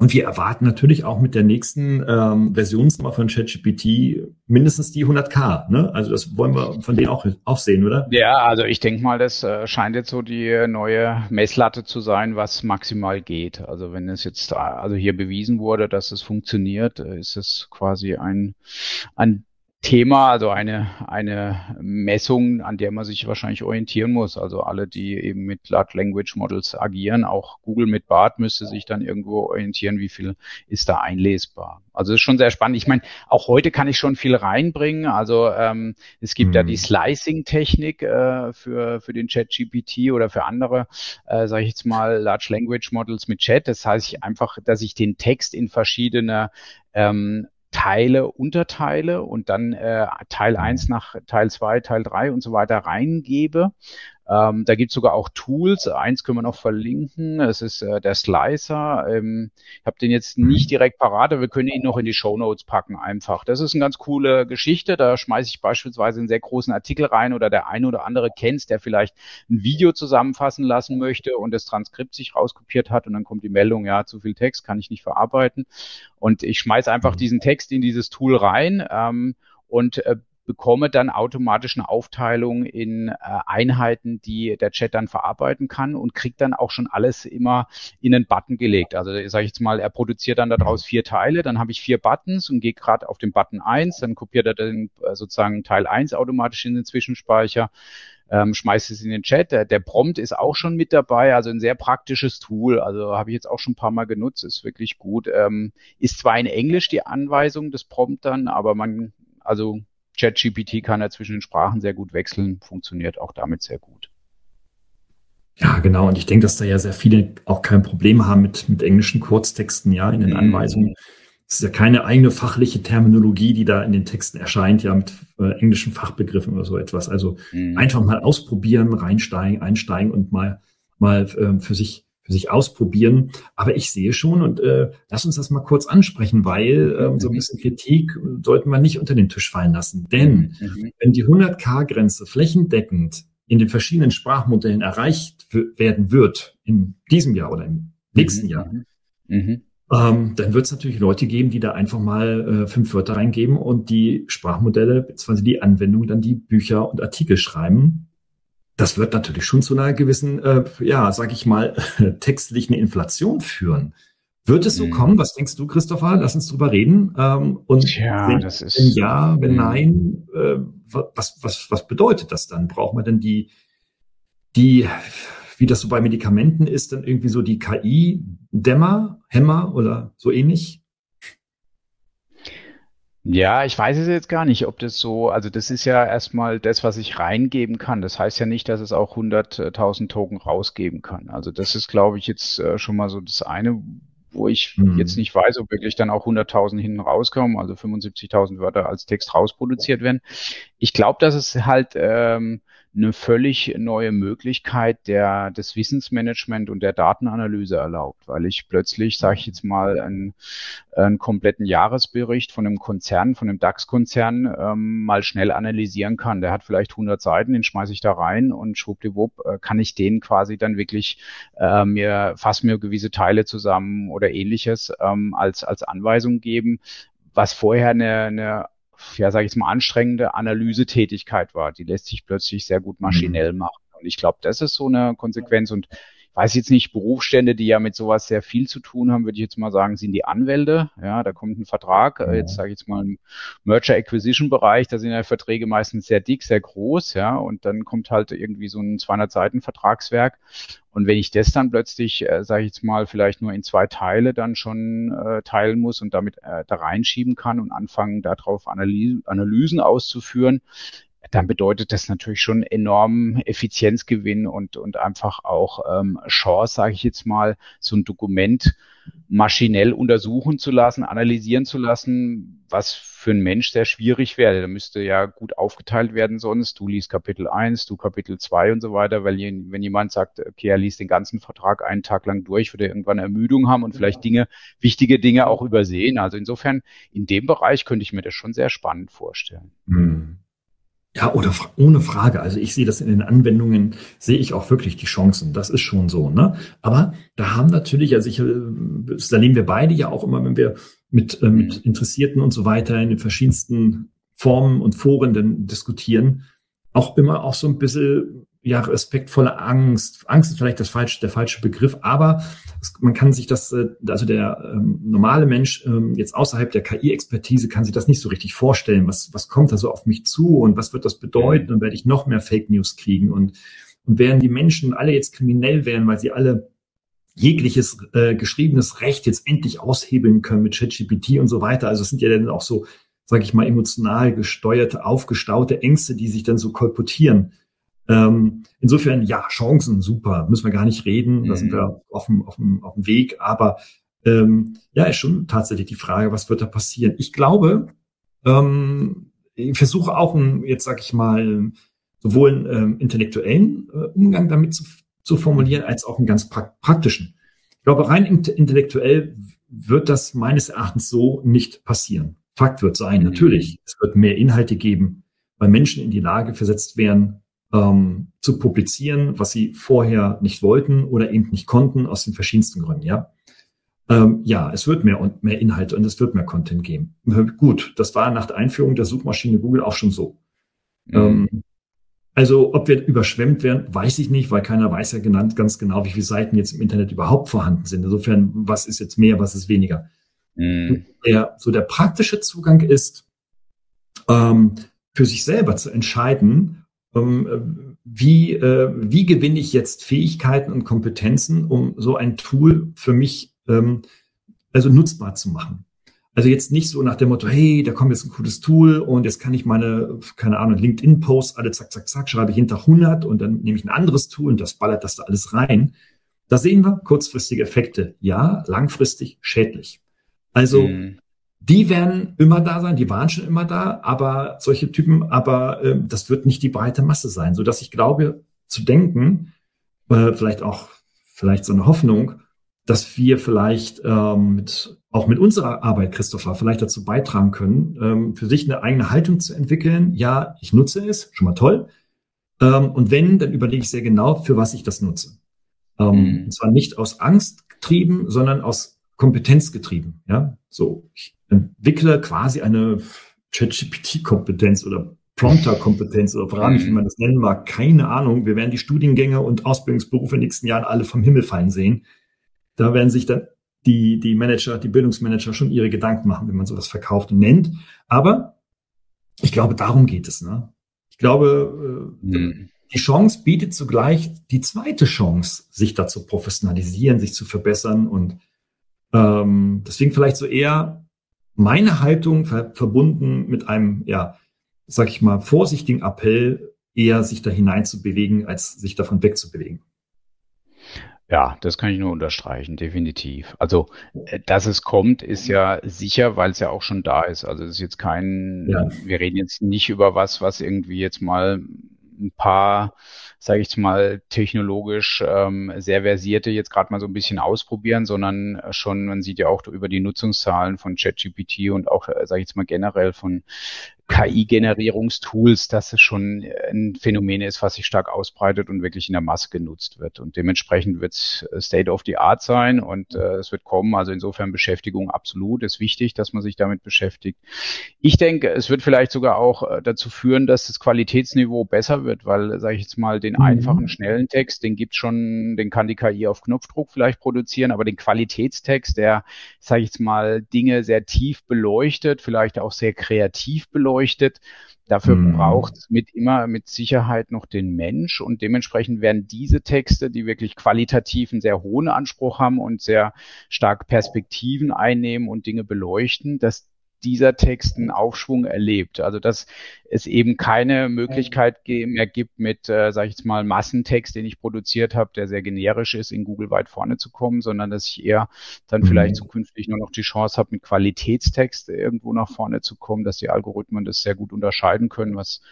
Und wir erwarten natürlich auch mit der nächsten ähm, Versionsnummer von ChatGPT mindestens die 100k. Ne? Also das wollen wir von denen auch, auch sehen, oder? Ja, also ich denke mal, das äh, scheint jetzt so die neue Messlatte zu sein, was maximal geht. Also wenn es jetzt also hier bewiesen wurde, dass es funktioniert, äh, ist es quasi ein, ein Thema, also eine, eine Messung, an der man sich wahrscheinlich orientieren muss. Also alle, die eben mit Large Language Models agieren, auch Google mit BART müsste sich dann irgendwo orientieren, wie viel ist da einlesbar. Also ist schon sehr spannend. Ich meine, auch heute kann ich schon viel reinbringen. Also ähm, es gibt mhm. ja die Slicing-Technik äh, für, für den Chat GPT oder für andere, äh, sage ich jetzt mal, Large Language Models mit Chat. Das heißt ich einfach, dass ich den Text in verschiedene ähm, Teile, Unterteile und dann äh, Teil 1 nach Teil 2, Teil 3 und so weiter reingebe ähm, da gibt es sogar auch Tools. Eins können wir noch verlinken. Es ist äh, der Slicer. Ähm, ich habe den jetzt nicht direkt parat, aber wir können ihn noch in die Show Notes packen einfach. Das ist eine ganz coole Geschichte. Da schmeiße ich beispielsweise einen sehr großen Artikel rein oder der eine oder andere kennt, der vielleicht ein Video zusammenfassen lassen möchte und das Transkript sich rauskopiert hat und dann kommt die Meldung, ja, zu viel Text kann ich nicht verarbeiten. Und ich schmeiße einfach diesen Text in dieses Tool rein ähm, und äh, bekomme dann automatisch eine Aufteilung in äh, Einheiten, die der Chat dann verarbeiten kann und kriegt dann auch schon alles immer in einen Button gelegt. Also sage ich jetzt mal, er produziert dann daraus vier Teile, dann habe ich vier Buttons und gehe gerade auf den Button eins, dann kopiert er dann äh, sozusagen Teil eins automatisch in den Zwischenspeicher ähm, schmeißt es in den Chat. Der, der Prompt ist auch schon mit dabei, also ein sehr praktisches Tool. Also habe ich jetzt auch schon ein paar Mal genutzt, ist wirklich gut. Ähm, ist zwar in Englisch die Anweisung des Prompt dann, aber man, also ChatGPT kann ja zwischen den Sprachen sehr gut wechseln, funktioniert auch damit sehr gut. Ja, genau. Und ich denke, dass da ja sehr viele auch kein Problem haben mit, mit englischen Kurztexten, ja, in den mhm. Anweisungen. Es ist ja keine eigene fachliche Terminologie, die da in den Texten erscheint, ja, mit äh, englischen Fachbegriffen oder so etwas. Also mhm. einfach mal ausprobieren, reinsteigen, einsteigen und mal, mal äh, für sich sich ausprobieren. Aber ich sehe schon und äh, lass uns das mal kurz ansprechen, weil ähm, so ein mhm. bisschen Kritik sollten wir nicht unter den Tisch fallen lassen. Denn mhm. wenn die 100k-Grenze flächendeckend in den verschiedenen Sprachmodellen erreicht werden wird, in diesem Jahr oder im nächsten mhm. Jahr, mhm. ähm, dann wird es natürlich Leute geben, die da einfach mal äh, fünf Wörter reingeben und die Sprachmodelle bzw. die Anwendung dann die Bücher und Artikel schreiben das wird natürlich schon zu einer gewissen, äh, ja, sag ich mal, textlichen Inflation führen. Wird es so mhm. kommen? Was denkst du, Christopher? Lass uns drüber reden. Ähm, und Tja, wenn, das ist, wenn ja, wenn nein, äh, was, was, was bedeutet das dann? Braucht man denn die, die, wie das so bei Medikamenten ist, dann irgendwie so die KI-Dämmer, Hämmer oder so ähnlich? Ja, ich weiß es jetzt gar nicht, ob das so, also das ist ja erstmal das, was ich reingeben kann. Das heißt ja nicht, dass es auch 100.000 Token rausgeben kann. Also das ist, glaube ich, jetzt äh, schon mal so das eine, wo ich mhm. jetzt nicht weiß, ob wirklich dann auch 100.000 hinten rauskommen, also 75.000 Wörter als Text rausproduziert werden. Ich glaube, dass es halt ähm, eine völlig neue Möglichkeit der, des Wissensmanagement und der Datenanalyse erlaubt, weil ich plötzlich, sage ich jetzt mal, einen, einen kompletten Jahresbericht von einem Konzern, von einem DAX-Konzern ähm, mal schnell analysieren kann. Der hat vielleicht 100 Seiten, den schmeiße ich da rein und schwuppdiwupp äh, kann ich den quasi dann wirklich äh, mir, fass mir gewisse Teile zusammen oder ähnliches ähm, als, als Anweisung geben, was vorher eine, eine ja, sage ich mal, anstrengende Analysetätigkeit war. Die lässt sich plötzlich sehr gut maschinell mhm. machen. Und ich glaube, das ist so eine Konsequenz. Und weiß jetzt nicht, Berufsstände, die ja mit sowas sehr viel zu tun haben, würde ich jetzt mal sagen, sind die Anwälte. Ja, da kommt ein Vertrag, äh, jetzt sage ich jetzt mal im Merger Acquisition Bereich, da sind ja Verträge meistens sehr dick, sehr groß, ja, und dann kommt halt irgendwie so ein 200 Seiten Vertragswerk. Und wenn ich das dann plötzlich, äh, sage ich jetzt mal, vielleicht nur in zwei Teile dann schon äh, teilen muss und damit äh, da reinschieben kann und anfangen, darauf Analyse, Analysen auszuführen, dann bedeutet das natürlich schon enormen Effizienzgewinn und, und einfach auch ähm, Chance, sage ich jetzt mal, so ein Dokument maschinell untersuchen zu lassen, analysieren zu lassen, was für einen Mensch sehr schwierig wäre. Da müsste ja gut aufgeteilt werden sonst. Du liest Kapitel 1, du Kapitel 2 und so weiter, weil wenn jemand sagt, okay, er liest den ganzen Vertrag einen Tag lang durch, würde er irgendwann Ermüdung haben und vielleicht Dinge, wichtige Dinge auch übersehen. Also insofern, in dem Bereich könnte ich mir das schon sehr spannend vorstellen. Hm. Ja, oder ohne Frage. Also ich sehe das in den Anwendungen, sehe ich auch wirklich die Chancen. Das ist schon so, ne? Aber da haben natürlich, also ich, äh, da nehmen wir beide ja auch immer, wenn wir mit, äh, mit mhm. Interessierten und so weiter in den verschiedensten Formen und Foren dann diskutieren, auch immer auch so ein bisschen ja, respektvolle Angst. Angst ist vielleicht das falsche, der falsche Begriff, aber es, man kann sich das, äh, also der ähm, normale Mensch ähm, jetzt außerhalb der KI-Expertise kann sich das nicht so richtig vorstellen. Was, was kommt da so auf mich zu und was wird das bedeuten und werde ich noch mehr Fake News kriegen und, und wären die Menschen alle jetzt kriminell wären, weil sie alle jegliches äh, geschriebenes Recht jetzt endlich aushebeln können mit ChatGPT und so weiter. Also es sind ja dann auch so, sage ich mal, emotional gesteuerte, aufgestaute Ängste, die sich dann so kolportieren. Ähm, insofern, ja, Chancen, super, müssen wir gar nicht reden, da sind wir mhm. auf dem, auf dem, auf dem Weg, aber ähm, ja, ist schon tatsächlich die Frage, was wird da passieren? Ich glaube, ähm, ich versuche auch einen, jetzt sag ich mal, sowohl einen ähm, intellektuellen äh, Umgang damit zu, zu formulieren, als auch einen ganz pra praktischen. Ich glaube, rein intellektuell wird das meines Erachtens so nicht passieren. Fakt wird sein, mhm. natürlich, es wird mehr Inhalte geben, weil Menschen in die Lage versetzt werden, ähm, zu publizieren, was sie vorher nicht wollten oder eben nicht konnten, aus den verschiedensten Gründen, ja. Ähm, ja, es wird mehr und mehr Inhalte und es wird mehr Content geben. Gut, das war nach der Einführung der Suchmaschine Google auch schon so. Mhm. Ähm, also, ob wir überschwemmt werden, weiß ich nicht, weil keiner weiß ja genannt ganz genau, wie viele Seiten jetzt im Internet überhaupt vorhanden sind. Insofern, was ist jetzt mehr, was ist weniger? Mhm. Der, so der praktische Zugang ist, ähm, für sich selber zu entscheiden, wie, äh, wie gewinne ich jetzt Fähigkeiten und Kompetenzen, um so ein Tool für mich ähm, also nutzbar zu machen. Also jetzt nicht so nach dem Motto, hey, da kommt jetzt ein cooles Tool und jetzt kann ich meine, keine Ahnung, LinkedIn-Posts alle zack, zack, zack, schreibe ich hinter 100 und dann nehme ich ein anderes Tool und das ballert das da alles rein. Da sehen wir kurzfristige Effekte. Ja, langfristig schädlich. Also mhm. Die werden immer da sein, die waren schon immer da, aber solche Typen, aber äh, das wird nicht die breite Masse sein, so dass ich glaube zu denken, äh, vielleicht auch vielleicht so eine Hoffnung, dass wir vielleicht ähm, mit, auch mit unserer Arbeit, Christopher, vielleicht dazu beitragen können, ähm, für sich eine eigene Haltung zu entwickeln. Ja, ich nutze es, schon mal toll. Ähm, und wenn, dann überlege ich sehr genau, für was ich das nutze. Ähm, mhm. Und zwar nicht aus Angst getrieben, sondern aus Kompetenz getrieben. Ja, so ich entwickle quasi eine ChatGPT-Kompetenz oder Prompter-Kompetenz oder mich, wie mhm. man das nennen mag. Keine Ahnung. Wir werden die Studiengänge und Ausbildungsberufe in den nächsten Jahren alle vom Himmel fallen sehen. Da werden sich dann die, die Manager, die Bildungsmanager schon ihre Gedanken machen, wenn man sowas verkauft und nennt. Aber ich glaube, darum geht es. Ne? Ich glaube, äh, mhm. die Chance bietet zugleich die zweite Chance, sich da zu professionalisieren, sich zu verbessern. Und ähm, deswegen vielleicht so eher meine Haltung ver verbunden mit einem, ja, sag ich mal, vorsichtigen Appell, eher sich da hinein zu bewegen, als sich davon wegzubewegen. Ja, das kann ich nur unterstreichen, definitiv. Also, äh, dass es kommt, ist ja sicher, weil es ja auch schon da ist. Also es ist jetzt kein, ja. wir reden jetzt nicht über was, was irgendwie jetzt mal ein paar, sage ich mal, technologisch ähm, sehr versierte jetzt gerade mal so ein bisschen ausprobieren, sondern schon, man sieht ja auch über die Nutzungszahlen von ChatGPT und auch, äh, sage ich jetzt mal generell von KI-Generierungstools, dass es schon ein Phänomen ist, was sich stark ausbreitet und wirklich in der Masse genutzt wird. Und dementsprechend wird es State of the Art sein und äh, es wird kommen. Also insofern Beschäftigung absolut ist wichtig, dass man sich damit beschäftigt. Ich denke, es wird vielleicht sogar auch äh, dazu führen, dass das Qualitätsniveau besser wird, weil, sage ich jetzt mal, den mhm. einfachen, schnellen Text, den gibt schon, den kann die KI auf Knopfdruck vielleicht produzieren, aber den Qualitätstext, der, sage ich jetzt mal, Dinge sehr tief beleuchtet, vielleicht auch sehr kreativ beleuchtet, beleuchtet. Dafür mhm. braucht es mit immer mit Sicherheit noch den Mensch und dementsprechend werden diese Texte, die wirklich qualitativ einen sehr hohen Anspruch haben und sehr stark Perspektiven einnehmen und Dinge beleuchten, dass dieser Text einen Aufschwung erlebt. Also dass es eben keine Möglichkeit mehr gibt, mit, äh, sage ich jetzt mal, Massentext, den ich produziert habe, der sehr generisch ist, in Google weit vorne zu kommen, sondern dass ich eher dann mhm. vielleicht zukünftig nur noch die Chance habe, mit Qualitätstext irgendwo nach vorne zu kommen, dass die Algorithmen das sehr gut unterscheiden können, was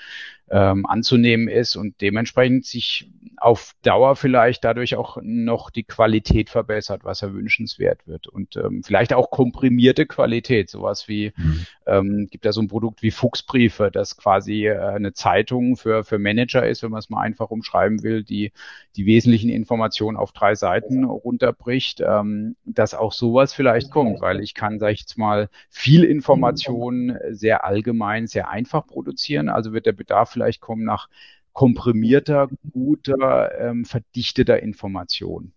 ähm, anzunehmen ist und dementsprechend sich auf Dauer vielleicht dadurch auch noch die Qualität verbessert, was ja wünschenswert wird. Und ähm, vielleicht auch komprimierte Qualität, sowas wie, mhm. Ähm, gibt ja so ein Produkt wie Fuchsbriefe, das quasi äh, eine Zeitung für, für Manager ist, wenn man es mal einfach umschreiben will, die die wesentlichen Informationen auf drei Seiten runterbricht, ähm, dass auch sowas vielleicht kommt, weil ich kann, sag ich jetzt mal, viel Information sehr allgemein, sehr einfach produzieren. Also wird der Bedarf vielleicht kommen nach komprimierter, guter, ähm, verdichteter Information.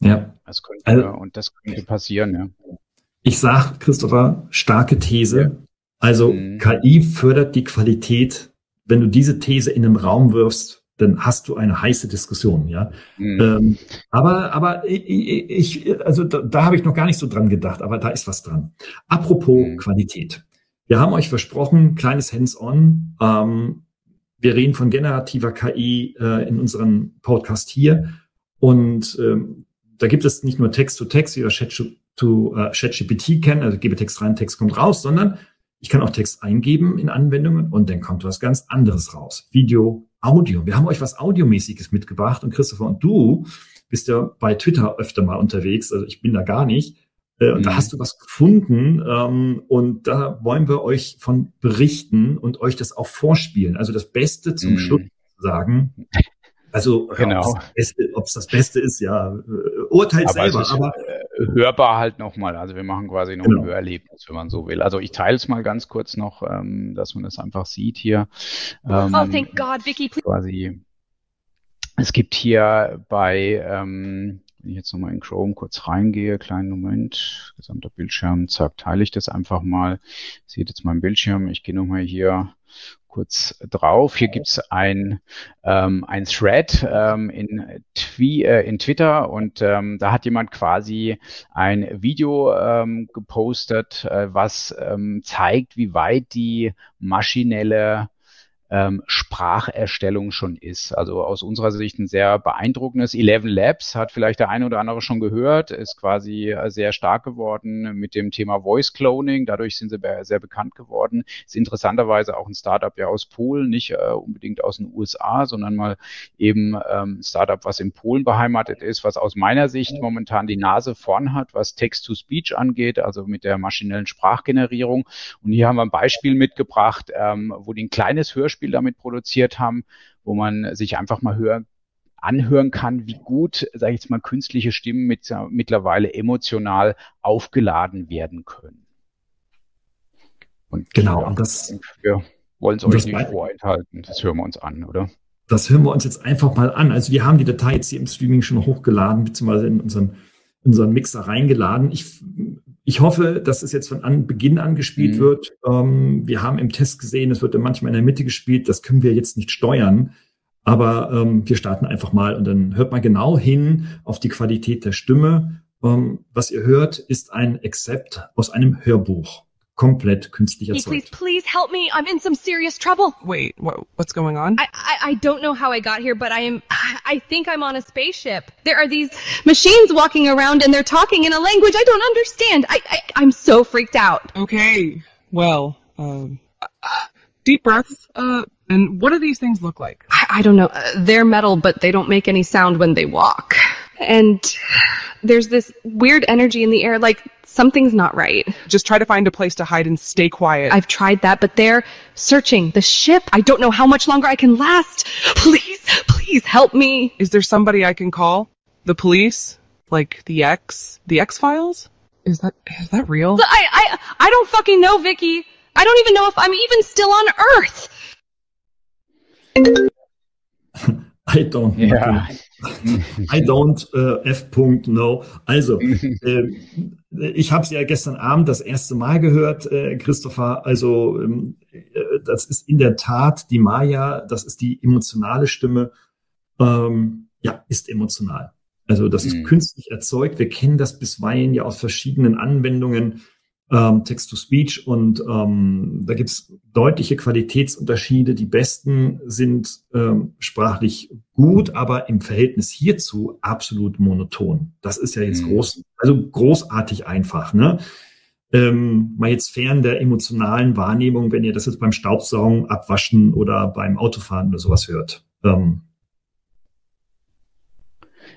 Ja. Das könnte, also, und das könnte passieren, ja. Ich sage, Christopher, starke These. Ja. Also mhm. KI fördert die Qualität. Wenn du diese These in einem Raum wirfst, dann hast du eine heiße Diskussion, ja. Mhm. Ähm, aber aber ich, ich also da, da habe ich noch gar nicht so dran gedacht, aber da ist was dran. Apropos mhm. Qualität. Wir haben euch versprochen, kleines Hands-on. Ähm, wir reden von generativer KI äh, in unserem Podcast hier. Und ähm, da gibt es nicht nur Text-to-Text, wie wir ChatGPT äh, kennen, also gebe Text rein, Text kommt raus, sondern ich kann auch Text eingeben in Anwendungen und dann kommt was ganz anderes raus. Video, Audio. Wir haben euch was Audiomäßiges mitgebracht und Christopher und du bist ja bei Twitter öfter mal unterwegs, also ich bin da gar nicht. Äh, und mhm. da hast du was gefunden ähm, und da wollen wir euch von berichten und euch das auch vorspielen. Also das Beste zum mhm. Schluss sagen. Also genau. ob es das, das, Beste ist, ja, urteilt aber selber. aber äh, hörbar halt nochmal. Also wir machen quasi noch genau. ein Hörerlebnis, wenn man so will. Also ich teile es mal ganz kurz noch, ähm, dass man das einfach sieht hier. Ähm, oh, thank God, Vicky. Please. Quasi. Es gibt hier bei ähm, wenn ich jetzt nochmal in Chrome kurz reingehe, kleinen Moment, gesamter Bildschirm, zack, teile ich das einfach mal. Seht jetzt meinen Bildschirm. Ich gehe nochmal hier kurz drauf. Hier gibt's ein, ähm, ein Thread ähm, in, Twi äh, in Twitter und ähm, da hat jemand quasi ein Video ähm, gepostet, äh, was ähm, zeigt, wie weit die maschinelle ähm, Spracherstellung schon ist. Also aus unserer Sicht ein sehr beeindruckendes. Eleven Labs hat vielleicht der eine oder andere schon gehört, ist quasi äh, sehr stark geworden mit dem Thema Voice Cloning. Dadurch sind sie sehr bekannt geworden. Ist interessanterweise auch ein Startup ja aus Polen, nicht äh, unbedingt aus den USA, sondern mal eben ähm, Startup, was in Polen beheimatet ist, was aus meiner Sicht momentan die Nase vorn hat, was Text-to-Speech angeht, also mit der maschinellen Sprachgenerierung. Und hier haben wir ein Beispiel mitgebracht, ähm, wo die ein kleines Hörspiel Hörspiel damit produziert haben, wo man sich einfach mal hören, anhören kann, wie gut, sage ich jetzt mal, künstliche Stimmen mit, mittlerweile emotional aufgeladen werden können. Und genau, und das wir wollen es euch nicht vorenthalten. Das hören wir uns an, oder? Das hören wir uns jetzt einfach mal an. Also wir haben die Datei jetzt hier im Streaming schon hochgeladen, beziehungsweise in unseren, unseren Mixer reingeladen. Ich ich hoffe, dass es jetzt von an Beginn an gespielt mhm. wird. Ähm, wir haben im Test gesehen, es wird dann manchmal in der Mitte gespielt. Das können wir jetzt nicht steuern. Aber ähm, wir starten einfach mal und dann hört mal genau hin auf die Qualität der Stimme. Ähm, was ihr hört, ist ein Except aus einem Hörbuch komplett künstlich erzeugt. Please, please help me. I'm in some serious trouble. Wait, what, what's going on? I, I, I don't know how I got here, but I am. I think I'm on a spaceship. There are these machines walking around, and they're talking in a language I don't understand. I, I I'm so freaked out. Okay, well, um, deep breaths. Uh, and what do these things look like? I, I don't know. Uh, they're metal, but they don't make any sound when they walk. And there's this weird energy in the air, like something's not right. Just try to find a place to hide and stay quiet. I've tried that, but they're searching the ship. I don't know how much longer I can last. Please, please help me. Is there somebody I can call? The police? Like the X? The X Files? Is that is that real? I I I don't fucking know, Vicky. I don't even know if I'm even still on Earth. I don't. Yeah. I don't uh, F. No. Also, äh, ich habe es ja gestern Abend das erste Mal gehört, äh, Christopher. Also, ähm, äh, das ist in der Tat die Maya, das ist die emotionale Stimme. Ähm, ja, ist emotional. Also, das ist mhm. künstlich erzeugt. Wir kennen das bisweilen ja aus verschiedenen Anwendungen ähm, Text-to-Speech und ähm, da gibt's deutliche Qualitätsunterschiede. Die besten sind ähm, sprachlich gut, aber im Verhältnis hierzu absolut monoton. Das ist ja jetzt mhm. groß, also großartig einfach. Ne? Ähm, mal jetzt fern der emotionalen Wahrnehmung, wenn ihr das jetzt beim Staubsaugen, Abwaschen oder beim Autofahren oder sowas hört. Ähm,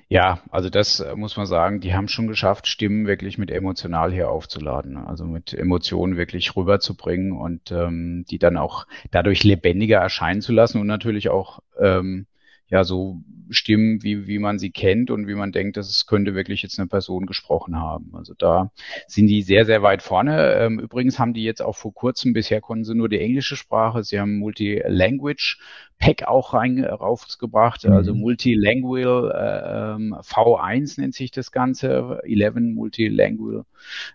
ja, also das äh, muss man sagen, die haben schon geschafft, Stimmen wirklich mit emotional hier aufzuladen, also mit Emotionen wirklich rüberzubringen und ähm, die dann auch dadurch lebendiger erscheinen zu lassen und natürlich auch ähm, ja so Stimmen, wie, wie man sie kennt und wie man denkt, dass es könnte wirklich jetzt eine Person gesprochen haben. Also da sind die sehr, sehr weit vorne. Ähm, übrigens haben die jetzt auch vor kurzem, bisher konnten sie nur die englische Sprache, sie haben Multi-Language Pack auch rein, rausgebracht, mhm. also Multilingual äh, ähm, V1 nennt sich das Ganze, 11 Multilingual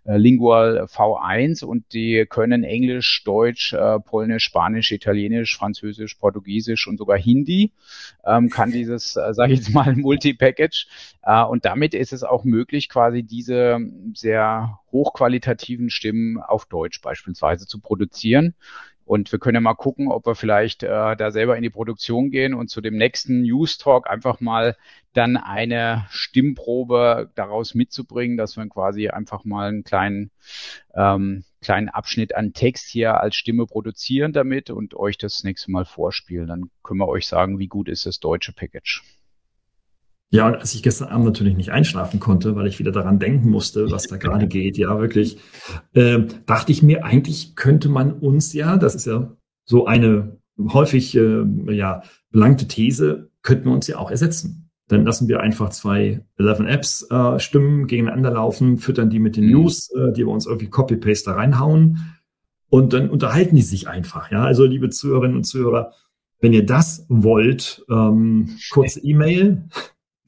äh, Lingual V1 und die können Englisch, Deutsch, äh, Polnisch, Spanisch, Italienisch, Französisch, Portugiesisch und sogar Hindi ähm, kann dieses, äh, sage ich jetzt mal, Multi-Package äh, und damit ist es auch möglich, quasi diese sehr hochqualitativen Stimmen auf Deutsch beispielsweise zu produzieren. Und wir können ja mal gucken, ob wir vielleicht äh, da selber in die Produktion gehen und zu dem nächsten News Talk einfach mal dann eine Stimmprobe daraus mitzubringen, dass wir quasi einfach mal einen kleinen, ähm, kleinen Abschnitt an Text hier als Stimme produzieren damit und euch das nächste Mal vorspielen. Dann können wir euch sagen, wie gut ist das deutsche Package. Ja, und als ich gestern Abend natürlich nicht einschlafen konnte, weil ich wieder daran denken musste, was da gerade geht, ja, wirklich, äh, dachte ich mir, eigentlich könnte man uns ja, das ist ja so eine häufig äh, ja, belangte These, könnten wir uns ja auch ersetzen. Dann lassen wir einfach zwei 11 Apps äh, Stimmen gegeneinander laufen, füttern die mit den mhm. News, äh, die wir uns irgendwie Copy-Paste da reinhauen und dann unterhalten die sich einfach. Ja, also liebe Zuhörerinnen und Zuhörer, wenn ihr das wollt, ähm, kurze E-Mail.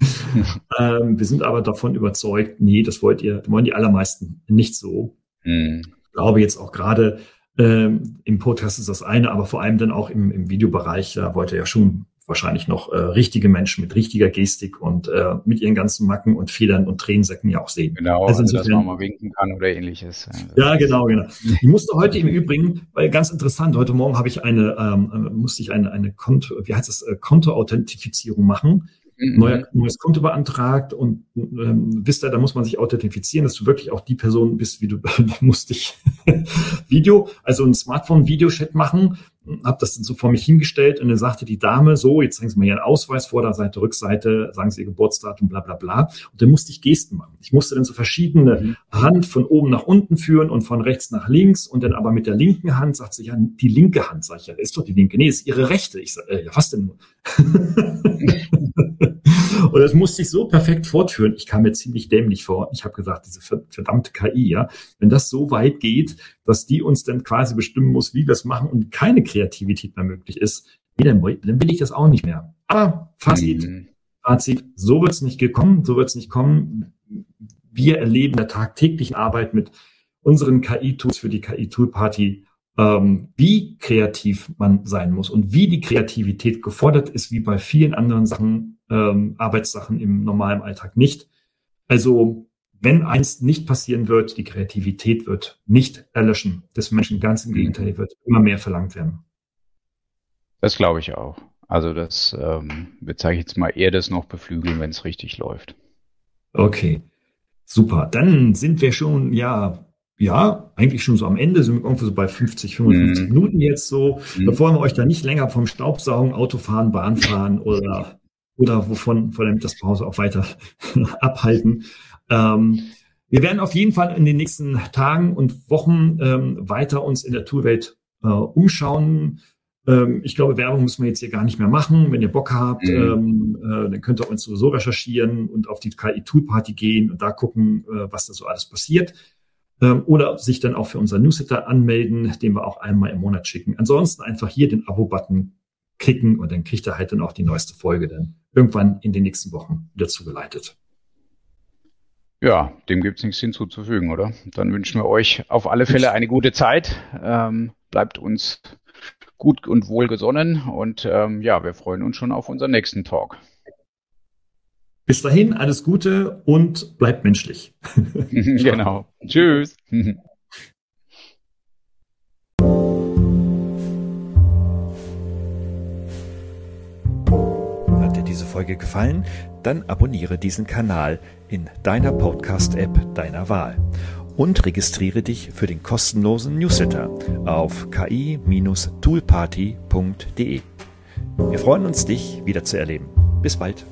ähm, wir sind aber davon überzeugt, nee, das wollt ihr, wollen die allermeisten nicht so. Mhm. Ich glaube jetzt auch gerade ähm, im Podcast ist das eine, aber vor allem dann auch im, im Videobereich, da wollt ihr ja schon wahrscheinlich noch äh, richtige Menschen mit richtiger Gestik und äh, mit ihren ganzen Macken und Federn und Tränensäcken ja auch sehen. Genau, also, also dass man mal winken kann oder ähnliches. Ja, genau, genau. Ich musste heute im Übrigen, weil ganz interessant, heute Morgen habe ich eine, ähm, musste ich eine, eine Konto, wie heißt das, äh, Kontoauthentifizierung machen. Neuer, neues Konto beantragt und ähm, wisst ihr, da muss man sich authentifizieren, dass du wirklich auch die Person bist, wie du musst dich Video, also ein Smartphone-Videochat machen, habe das dann so vor mich hingestellt und dann sagte die Dame so, jetzt zeigen Sie mal Ihren Ausweis, Vorderseite, Rückseite, sagen Sie Ihr Geburtsdatum, bla bla bla. Und dann musste ich Gesten machen. Ich musste dann so verschiedene mhm. Hand von oben nach unten führen und von rechts nach links und dann aber mit der linken Hand sagt sie, ja, die linke Hand, sag ich, ja, ist doch die linke. Nee, ist Ihre rechte. Ich sag, äh, ja, was denn? Und das musste ich so perfekt fortführen. Ich kam mir ziemlich dämlich vor. Ich habe gesagt, diese verdammte KI, ja, wenn das so weit geht, dass die uns dann quasi bestimmen muss, wie wir es machen und keine Kreativität mehr möglich ist, nee, dann, dann will ich das auch nicht mehr. Aber Fazit, mhm. Fazit, so wird es nicht gekommen, so wird es nicht kommen. Wir erleben der tagtäglichen Arbeit mit unseren KI-Tools für die KI-Tool-Party ähm, wie kreativ man sein muss und wie die Kreativität gefordert ist, wie bei vielen anderen Sachen, ähm, Arbeitssachen im normalen Alltag nicht. Also wenn eins nicht passieren wird, die Kreativität wird nicht erlöschen des Menschen. Ganz im. Gegenteil, wird immer mehr verlangt werden. Das glaube ich auch. Also das ähm, sage ich jetzt mal, eher das noch beflügeln, wenn es richtig läuft. Okay, super. Dann sind wir schon, ja, ja, eigentlich schon so am Ende, sind wir irgendwo so bei 50, 55 mhm. Minuten jetzt so. Mhm. Bevor wir euch da nicht länger vom Staubsaugen, Autofahren, Bahnfahren oder, oder wovon von der Mittagspause auch weiter abhalten. Ähm, wir werden auf jeden Fall in den nächsten Tagen und Wochen ähm, weiter uns in der Toolwelt äh, umschauen. Ähm, ich glaube, Werbung müssen wir jetzt hier gar nicht mehr machen. Wenn ihr Bock habt, mhm. ähm, äh, dann könnt ihr uns sowieso recherchieren und auf die KI Tool Party gehen und da gucken, äh, was da so alles passiert oder sich dann auch für unser Newsletter anmelden, den wir auch einmal im Monat schicken. Ansonsten einfach hier den Abo-Button klicken und dann kriegt er halt dann auch die neueste Folge dann irgendwann in den nächsten Wochen wieder zugeleitet. Ja, dem gibt's nichts hinzuzufügen, oder? Dann wünschen wir euch auf alle Fälle eine gute Zeit. Ähm, bleibt uns gut und wohl gesonnen und ähm, ja, wir freuen uns schon auf unseren nächsten Talk. Bis dahin, alles Gute und bleibt menschlich. genau. Tschüss. Hat dir diese Folge gefallen? Dann abonniere diesen Kanal in deiner Podcast-App deiner Wahl und registriere dich für den kostenlosen Newsletter auf ki-toolparty.de. Wir freuen uns, dich wieder zu erleben. Bis bald.